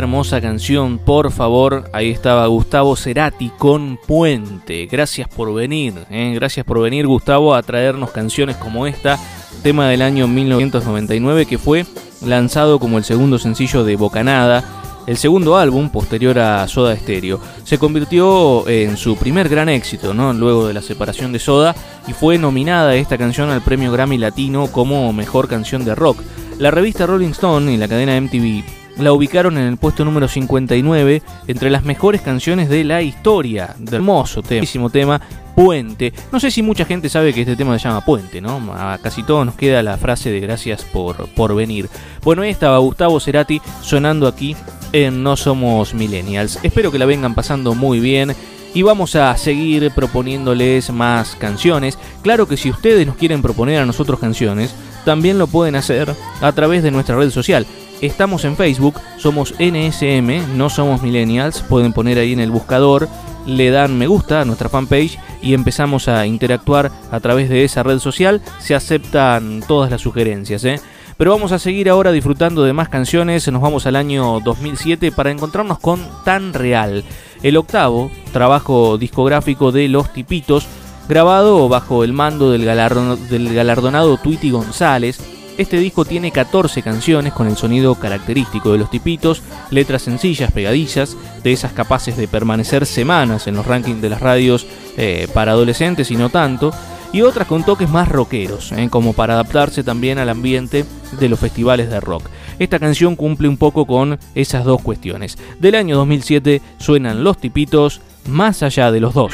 Hermosa canción, por favor. Ahí estaba Gustavo Cerati con Puente. Gracias por venir, ¿eh? gracias por venir Gustavo a traernos canciones como esta, tema del año 1999 que fue lanzado como el segundo sencillo de Bocanada, el segundo álbum posterior a Soda Stereo. Se convirtió en su primer gran éxito, ¿no? Luego de la separación de Soda y fue nominada esta canción al premio Grammy Latino como mejor canción de rock. La revista Rolling Stone y la cadena MTV la ubicaron en el puesto número 59 entre las mejores canciones de la historia. De hermoso tema, tema, Puente. No sé si mucha gente sabe que este tema se llama Puente, ¿no? A casi todos nos queda la frase de gracias por, por venir. Bueno, ahí estaba Gustavo Cerati sonando aquí en No Somos Millennials. Espero que la vengan pasando muy bien. Y vamos a seguir proponiéndoles más canciones. Claro que si ustedes nos quieren proponer a nosotros canciones, también lo pueden hacer a través de nuestra red social. Estamos en Facebook, somos NSM, no somos millennials, pueden poner ahí en el buscador, le dan me gusta a nuestra fanpage y empezamos a interactuar a través de esa red social, se aceptan todas las sugerencias. ¿eh? Pero vamos a seguir ahora disfrutando de más canciones, nos vamos al año 2007 para encontrarnos con Tan Real, el octavo trabajo discográfico de Los Tipitos, grabado bajo el mando del, galardonado Tweety González, este disco tiene 14 canciones con el sonido característico de los tipitos, letras sencillas, pegadillas, de esas capaces de permanecer semanas en los rankings de las radios eh, para adolescentes y no tanto, y otras con toques más rockeros, eh, como para adaptarse también al ambiente de los festivales de rock. Esta canción cumple un poco con esas dos cuestiones. Del año 2007 suenan los tipitos más allá de los dos.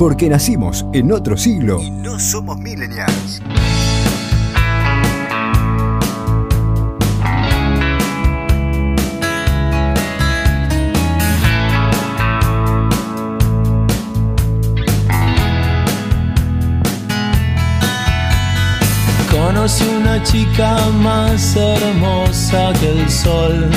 porque nacimos en otro siglo y no somos millennials. Conocí una chica más hermosa que el sol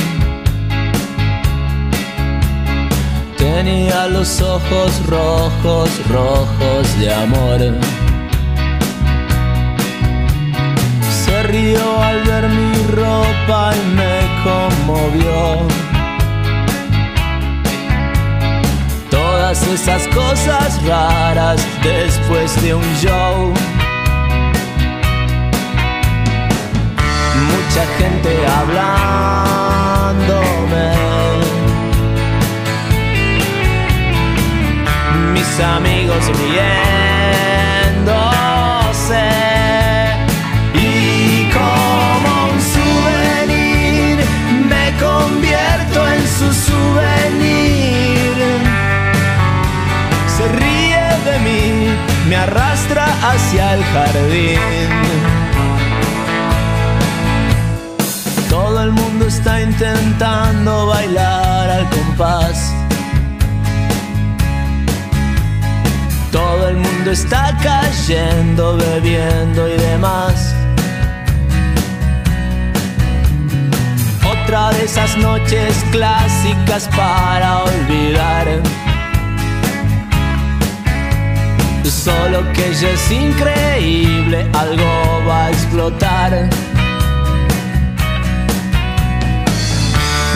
Tenía los ojos rojos, rojos de amor. Se rió al ver mi ropa y me conmovió. Todas esas cosas raras después de un show. Mucha gente hablándome. Mis amigos riéndose. Y como un souvenir me convierto en su souvenir. Se ríe de mí, me arrastra hacia el jardín. Todo el mundo está intentando bailar al compás. Todo el mundo está cayendo, bebiendo y demás. Otra de esas noches clásicas para olvidar. Solo que ella es increíble, algo va a explotar.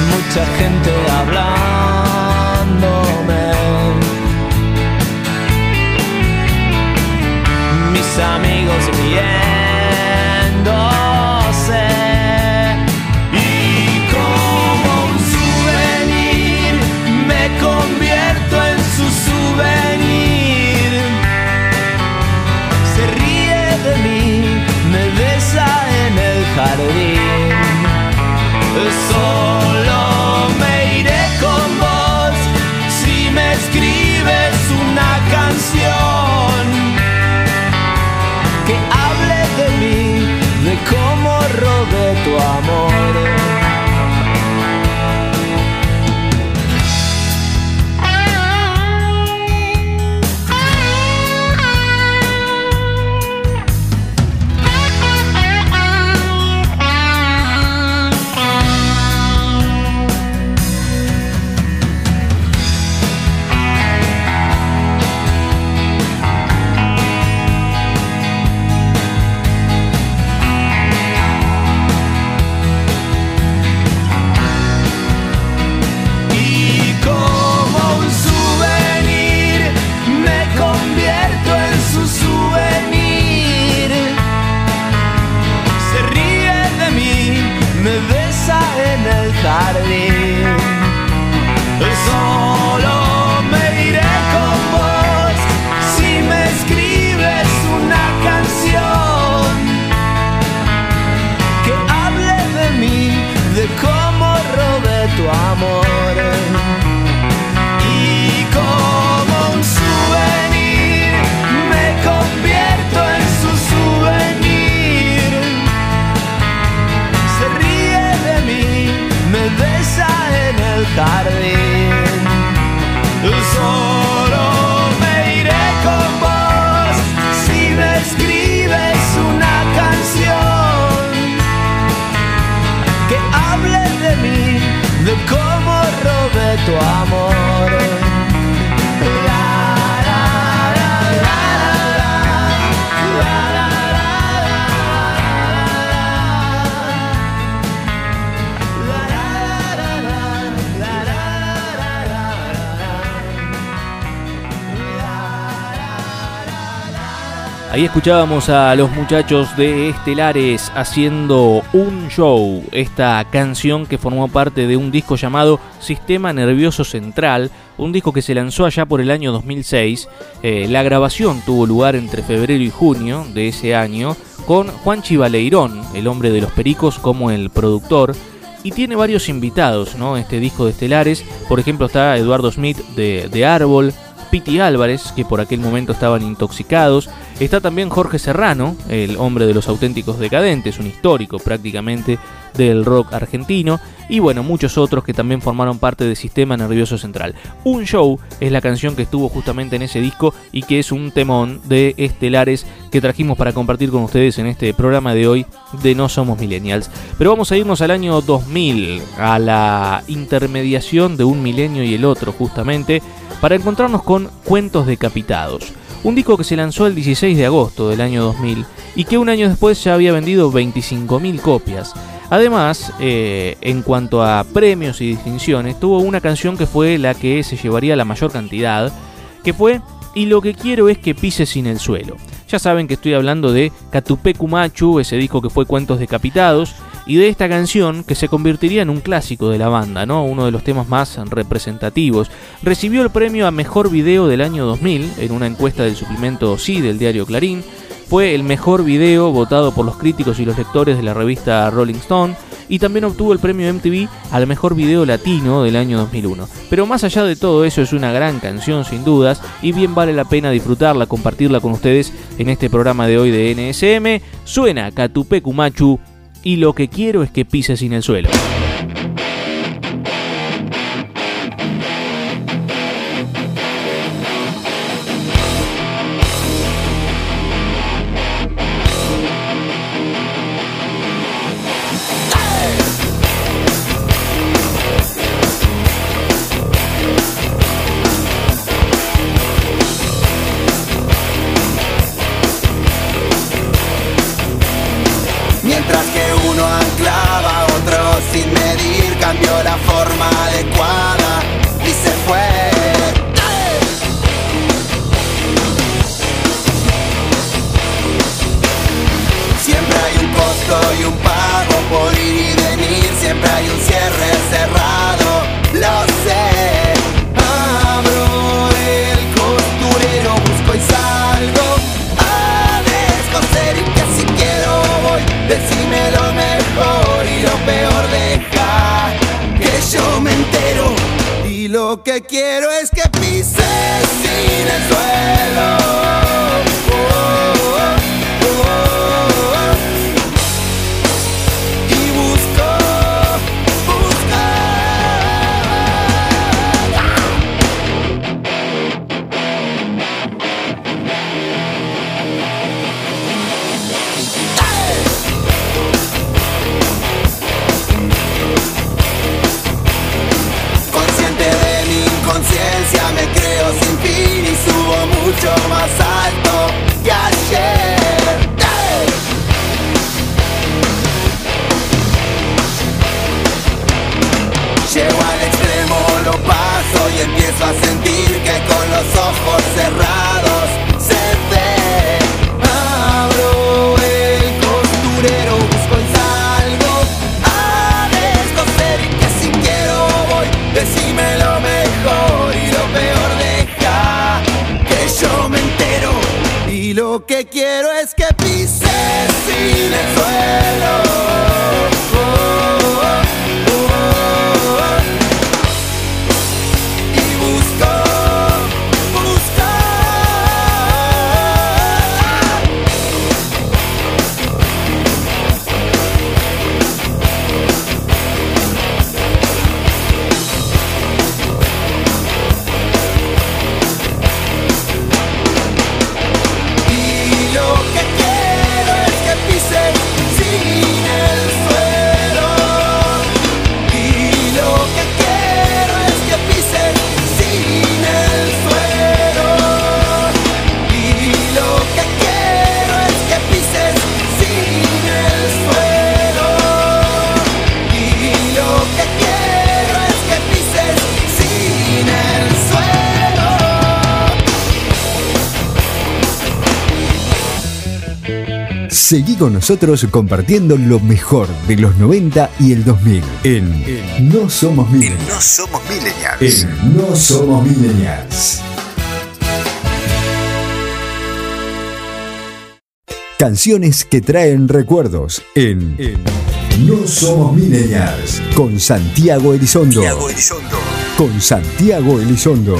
mucha gente hablándome. Amigos riéndose. Escuchábamos a los muchachos de Estelares haciendo un show, esta canción que formó parte de un disco llamado Sistema Nervioso Central, un disco que se lanzó allá por el año 2006. Eh, la grabación tuvo lugar entre febrero y junio de ese año con Juan Chivaleirón, el hombre de los pericos, como el productor. Y tiene varios invitados, ¿no? Este disco de Estelares. Por ejemplo, está Eduardo Smith de, de Árbol, Piti Álvarez, que por aquel momento estaban intoxicados, Está también Jorge Serrano, el hombre de los auténticos decadentes, un histórico prácticamente del rock argentino, y bueno, muchos otros que también formaron parte del Sistema Nervioso Central. Un Show es la canción que estuvo justamente en ese disco y que es un temón de estelares que trajimos para compartir con ustedes en este programa de hoy de No Somos Millennials. Pero vamos a irnos al año 2000, a la intermediación de un milenio y el otro justamente, para encontrarnos con Cuentos Decapitados. Un disco que se lanzó el 16 de agosto del año 2000 y que un año después ya había vendido 25.000 copias. Además, eh, en cuanto a premios y distinciones, tuvo una canción que fue la que se llevaría la mayor cantidad, que fue Y lo que quiero es que pises sin el suelo. Ya saben que estoy hablando de Catupecu Machu, ese disco que fue Cuentos Decapitados, y de esta canción que se convertiría en un clásico de la banda, ¿no? Uno de los temas más representativos. Recibió el premio a Mejor Video del año 2000 en una encuesta del suplemento Sí del diario Clarín. Fue el mejor video votado por los críticos y los lectores de la revista Rolling Stone y también obtuvo el premio MTV al mejor video latino del año 2001. Pero más allá de todo eso es una gran canción sin dudas y bien vale la pena disfrutarla, compartirla con ustedes en este programa de hoy de NSM. Suena Catupecu Machu y lo que quiero es que pises sin el suelo. Con nosotros compartiendo lo mejor de los 90 y el 2000 en No Somos Millennials. No somos millennials. En No Somos Millennials. Canciones que traen recuerdos en No Somos Millennials con Santiago Elizondo. Santiago Elizondo. Con Santiago Elizondo.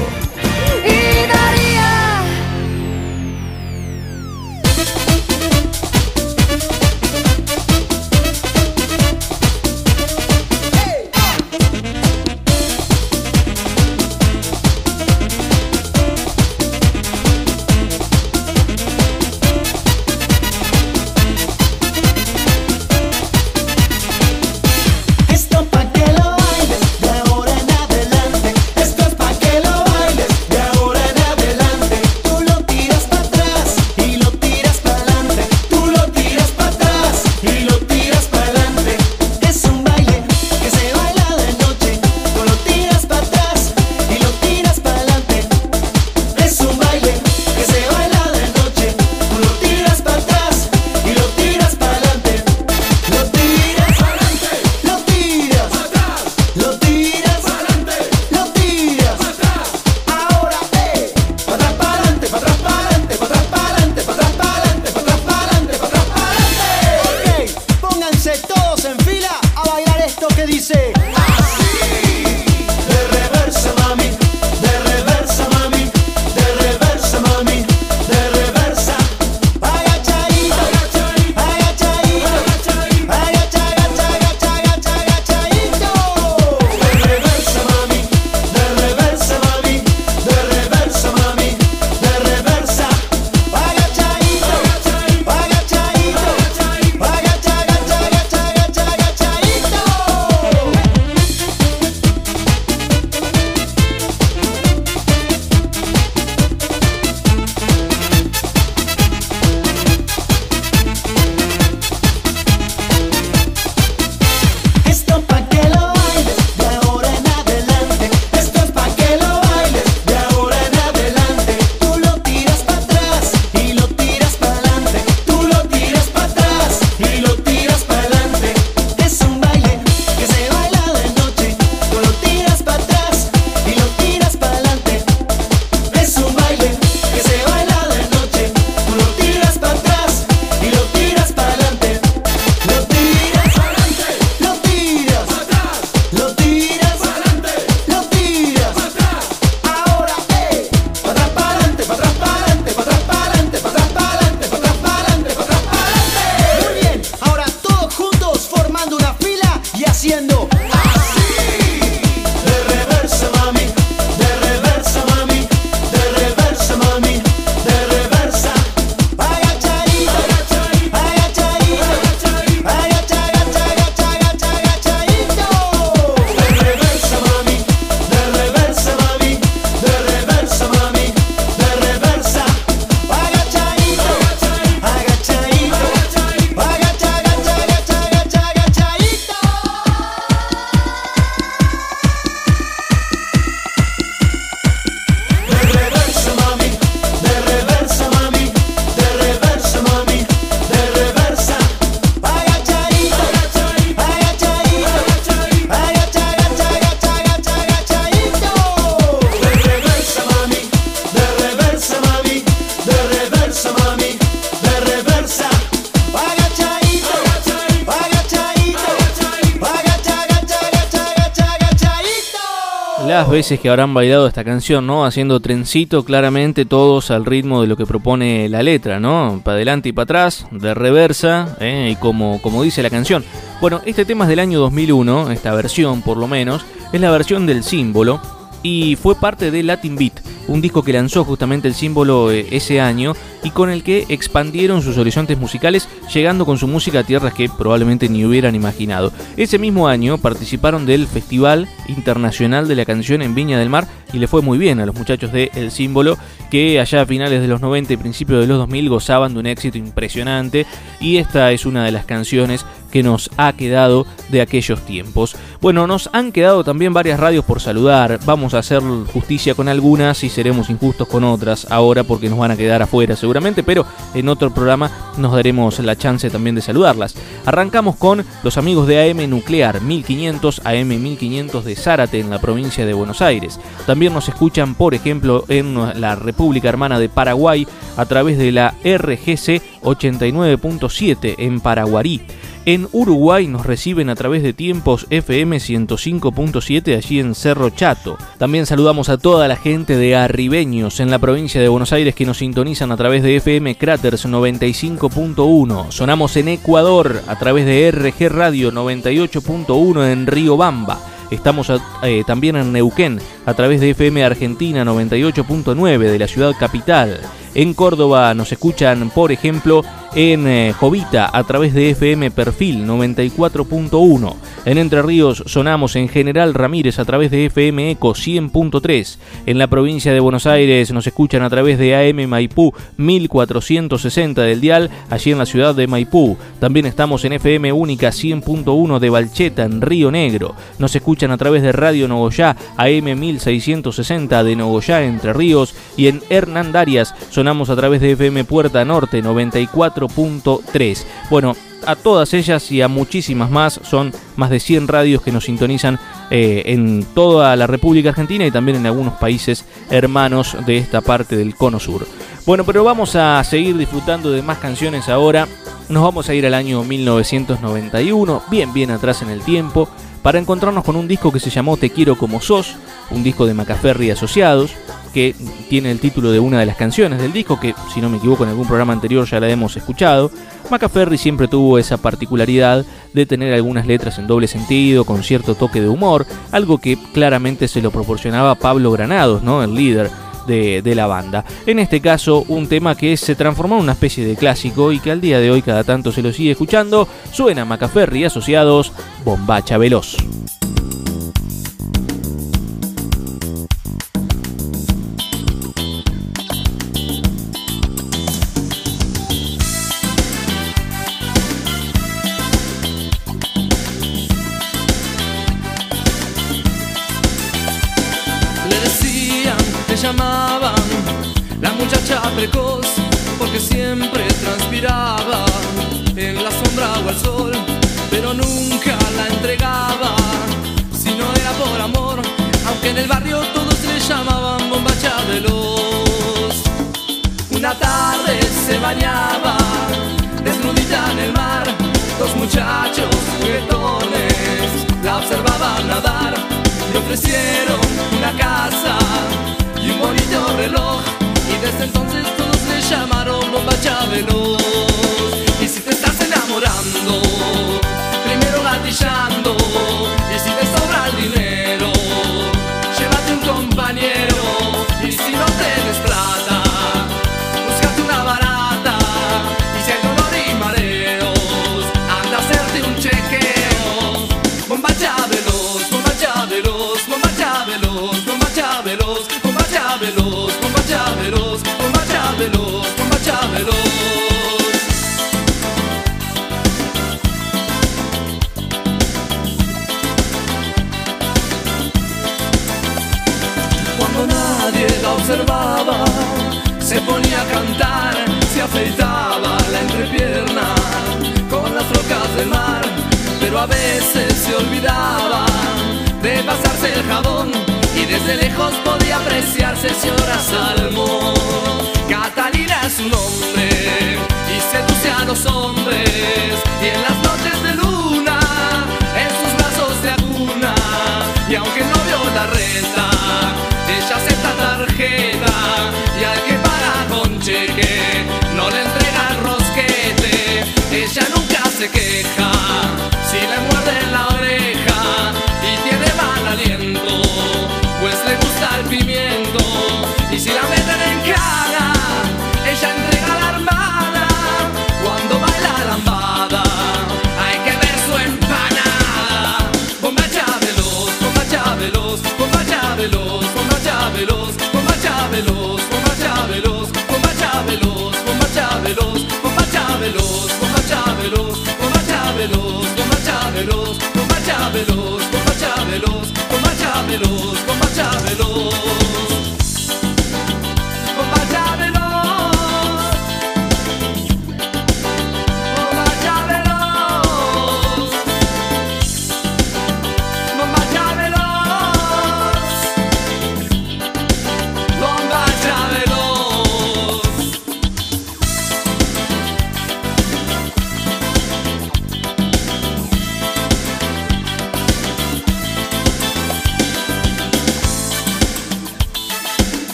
Que habrán bailado esta canción, ¿no? Haciendo trencito, claramente todos al ritmo de lo que propone la letra, ¿no? Para adelante y para atrás, de reversa, ¿eh? y como, como dice la canción. Bueno, este tema es del año 2001, esta versión por lo menos, es la versión del símbolo y fue parte de Latin Beat, un disco que lanzó justamente el símbolo eh, ese año y con el que expandieron sus horizontes musicales, llegando con su música a tierras que probablemente ni hubieran imaginado. Ese mismo año participaron del Festival Internacional de la Canción en Viña del Mar y le fue muy bien a los muchachos de El Símbolo, que allá a finales de los 90 y principios de los 2000 gozaban de un éxito impresionante y esta es una de las canciones que nos ha quedado de aquellos tiempos. Bueno, nos han quedado también varias radios por saludar, vamos a hacer justicia con algunas y seremos injustos con otras ahora porque nos van a quedar afuera seguramente, pero en otro programa nos daremos la chance también de saludarlas. Arrancamos con los amigos de AM Nuclear 1500, AM 1500 de Zárate en la provincia de Buenos Aires. También nos escuchan, por ejemplo, en la República Hermana de Paraguay a través de la RGC 89.7 en Paraguarí. En Uruguay nos reciben a través de tiempos FM 105.7 allí en Cerro Chato. También saludamos a toda la gente de Arribeños en la provincia de Buenos Aires que nos sintonizan a través de FM Craters 95.1. Sonamos en Ecuador a través de RG Radio 98.1 en Río Bamba. Estamos eh, también en Neuquén a través de FM Argentina 98.9 de la ciudad capital. En Córdoba nos escuchan, por ejemplo, en eh, Jovita a través de FM Perfil 94.1. En Entre Ríos sonamos en General Ramírez a través de FM Eco 100.3. En la provincia de Buenos Aires nos escuchan a través de AM Maipú 1460 del dial, allí en la ciudad de Maipú. También estamos en FM Única 100.1 de Balcheta en Río Negro. Nos escuchan a través de Radio Nogoyá AM 1660 de Nogoyá Entre Ríos y en Hernandarias sonamos a través de FM Puerta Norte 94.3. Bueno, a todas ellas y a muchísimas más, son más de 100 radios que nos sintonizan eh, en toda la República Argentina y también en algunos países hermanos de esta parte del cono sur. Bueno, pero vamos a seguir disfrutando de más canciones ahora. Nos vamos a ir al año 1991, bien, bien atrás en el tiempo, para encontrarnos con un disco que se llamó Te quiero como sos, un disco de Macaferri Asociados, que tiene el título de una de las canciones del disco, que si no me equivoco en algún programa anterior ya la hemos escuchado. Macaferri siempre tuvo esa particularidad de tener algunas letras en doble sentido, con cierto toque de humor, algo que claramente se lo proporcionaba Pablo Granados, ¿no? el líder de, la banda. En este caso, un tema que se transformó en una especie de clásico y que al día de hoy cada tanto se lo sigue escuchando. Suena Macaferri Asociados, Bombacha Veloz.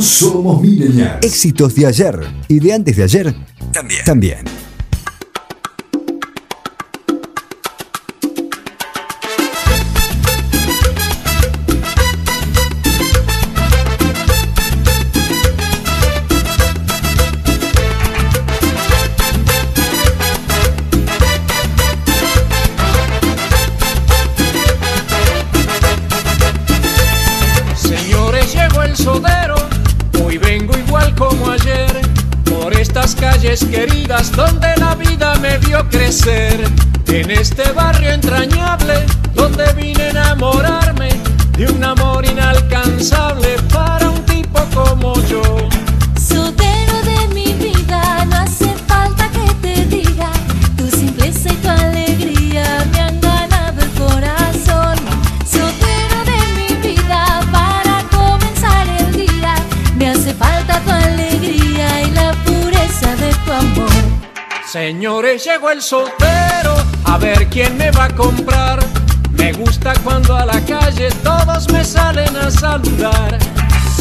Somos millennials. Éxitos de ayer y de antes de ayer También. también.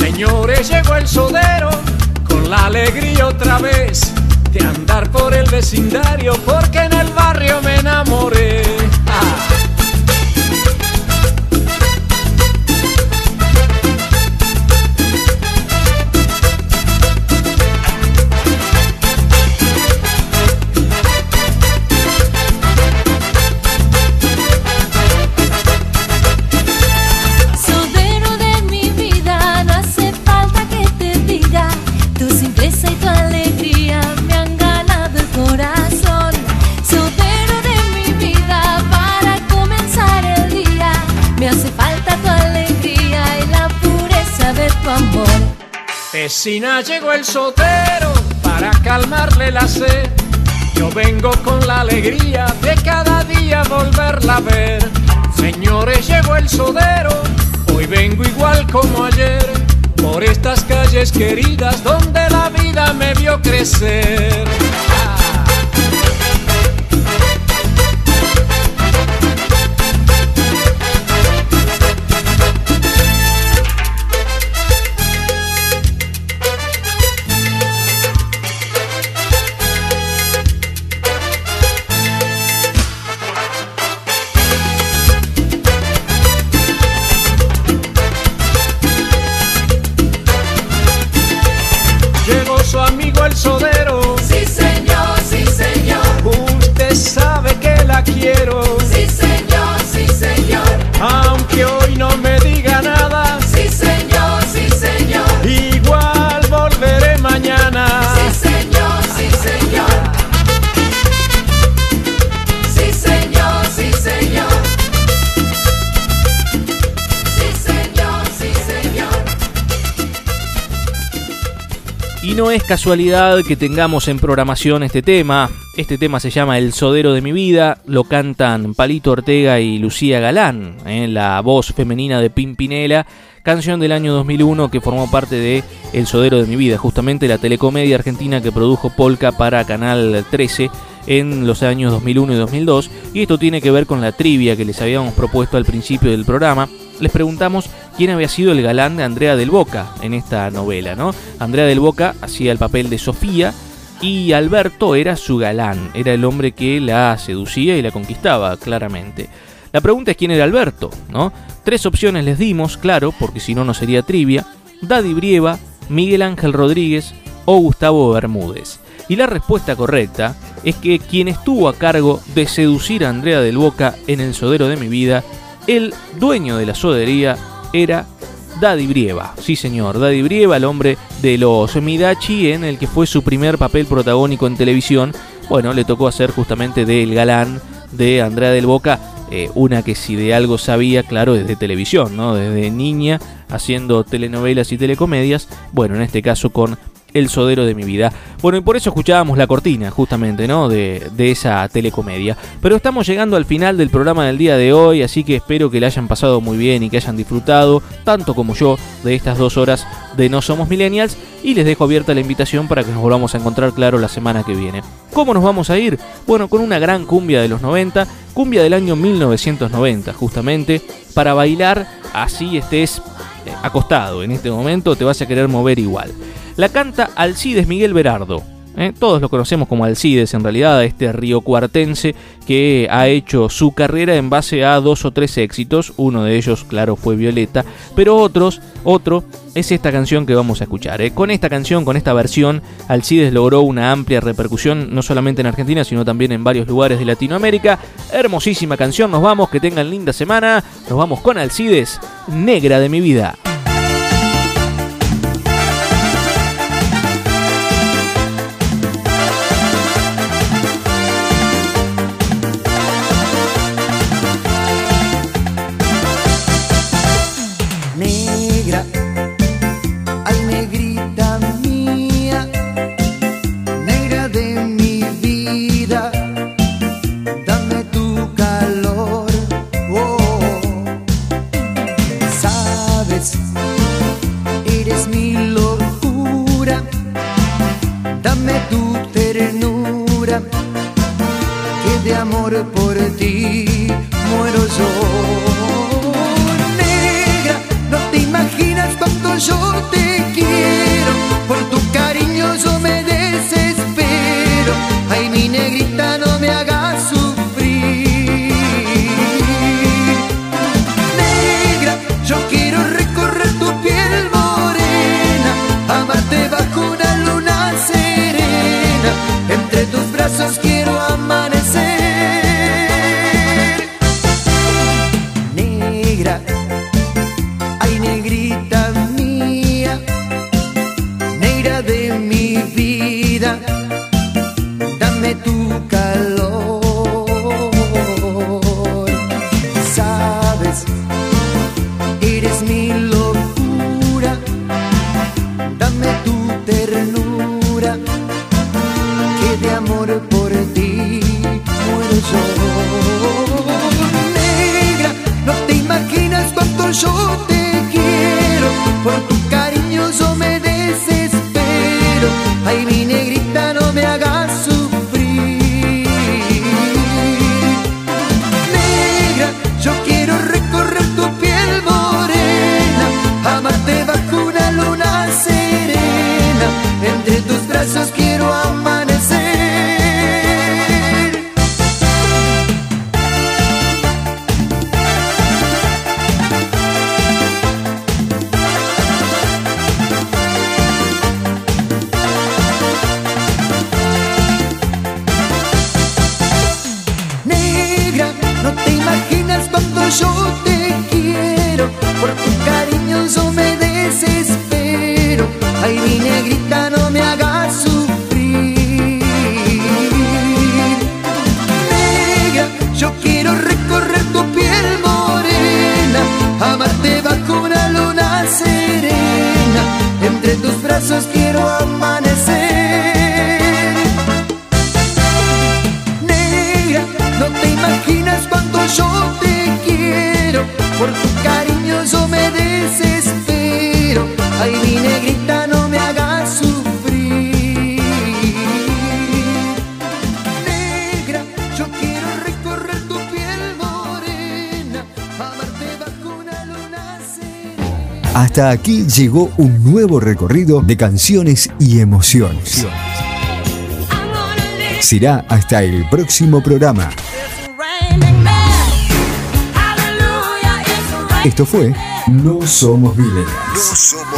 Señores, llegó el sodero, con la alegría otra vez de andar por el vecindario, porque en el barrio me enamoré. Vecina, llegó el sotero para calmarle la sed. Yo vengo con la alegría de cada día volverla a ver. Señores, llegó el sodero, hoy vengo igual como ayer. Por estas calles queridas donde la vida me vio crecer. Casualidad que tengamos en programación este tema. Este tema se llama El Sodero de mi vida. Lo cantan Palito Ortega y Lucía Galán, en la voz femenina de Pimpinela. Canción del año 2001 que formó parte de El Sodero de mi vida, justamente la telecomedia argentina que produjo Polka para Canal 13 en los años 2001 y 2002. Y esto tiene que ver con la trivia que les habíamos propuesto al principio del programa. Les preguntamos quién había sido el galán de Andrea del Boca en esta novela, ¿no? Andrea del Boca hacía el papel de Sofía y Alberto era su galán, era el hombre que la seducía y la conquistaba, claramente. La pregunta es quién era Alberto, ¿no? Tres opciones les dimos, claro, porque si no, no sería trivia. Daddy Brieva, Miguel Ángel Rodríguez o Gustavo Bermúdez. Y la respuesta correcta es que quien estuvo a cargo de seducir a Andrea del Boca en el sodero de mi vida, el dueño de la sodería era Daddy Brieva. Sí, señor, Daddy Brieva, el hombre de los Midachi, en el que fue su primer papel protagónico en televisión, bueno, le tocó hacer justamente del galán de Andrea del Boca, eh, una que si de algo sabía, claro, desde televisión, ¿no? Desde niña haciendo telenovelas y telecomedias, bueno, en este caso con El Sodero de mi vida. Bueno, y por eso escuchábamos la cortina, justamente, ¿no? De, esa telecomedia. Pero estamos llegando al final del programa del día de hoy, así que espero que la hayan pasado muy bien y que hayan disfrutado, tanto como yo, de estas dos horas de No Somos Millennials. Y les dejo abierta la invitación para que nos volvamos a encontrar, claro, la semana que viene. ¿Cómo nos vamos a ir? Bueno, con una gran cumbia de los 90, cumbia del año 1990, justamente, para bailar así estés eh, acostado en este momento, te vas a querer mover igual. La canta Alcides Miguel Berardo. ¿eh? Todos lo conocemos como Alcides, en realidad, este río cuartense que ha hecho su carrera en base a dos o tres éxitos. Uno de ellos, claro, fue Violeta, pero otros, otro es esta canción que vamos a escuchar. ¿eh? Con esta canción, con esta versión, Alcides logró una amplia repercusión, no solamente en Argentina, sino también en varios lugares de Latinoamérica. Hermosísima canción, nos vamos, que tengan linda semana. Nos vamos con Alcides, negra de mi vida. Aquí llegó un nuevo recorrido de canciones y emociones. Será hasta el próximo programa. Esto fue No Somos Millennials. No somos.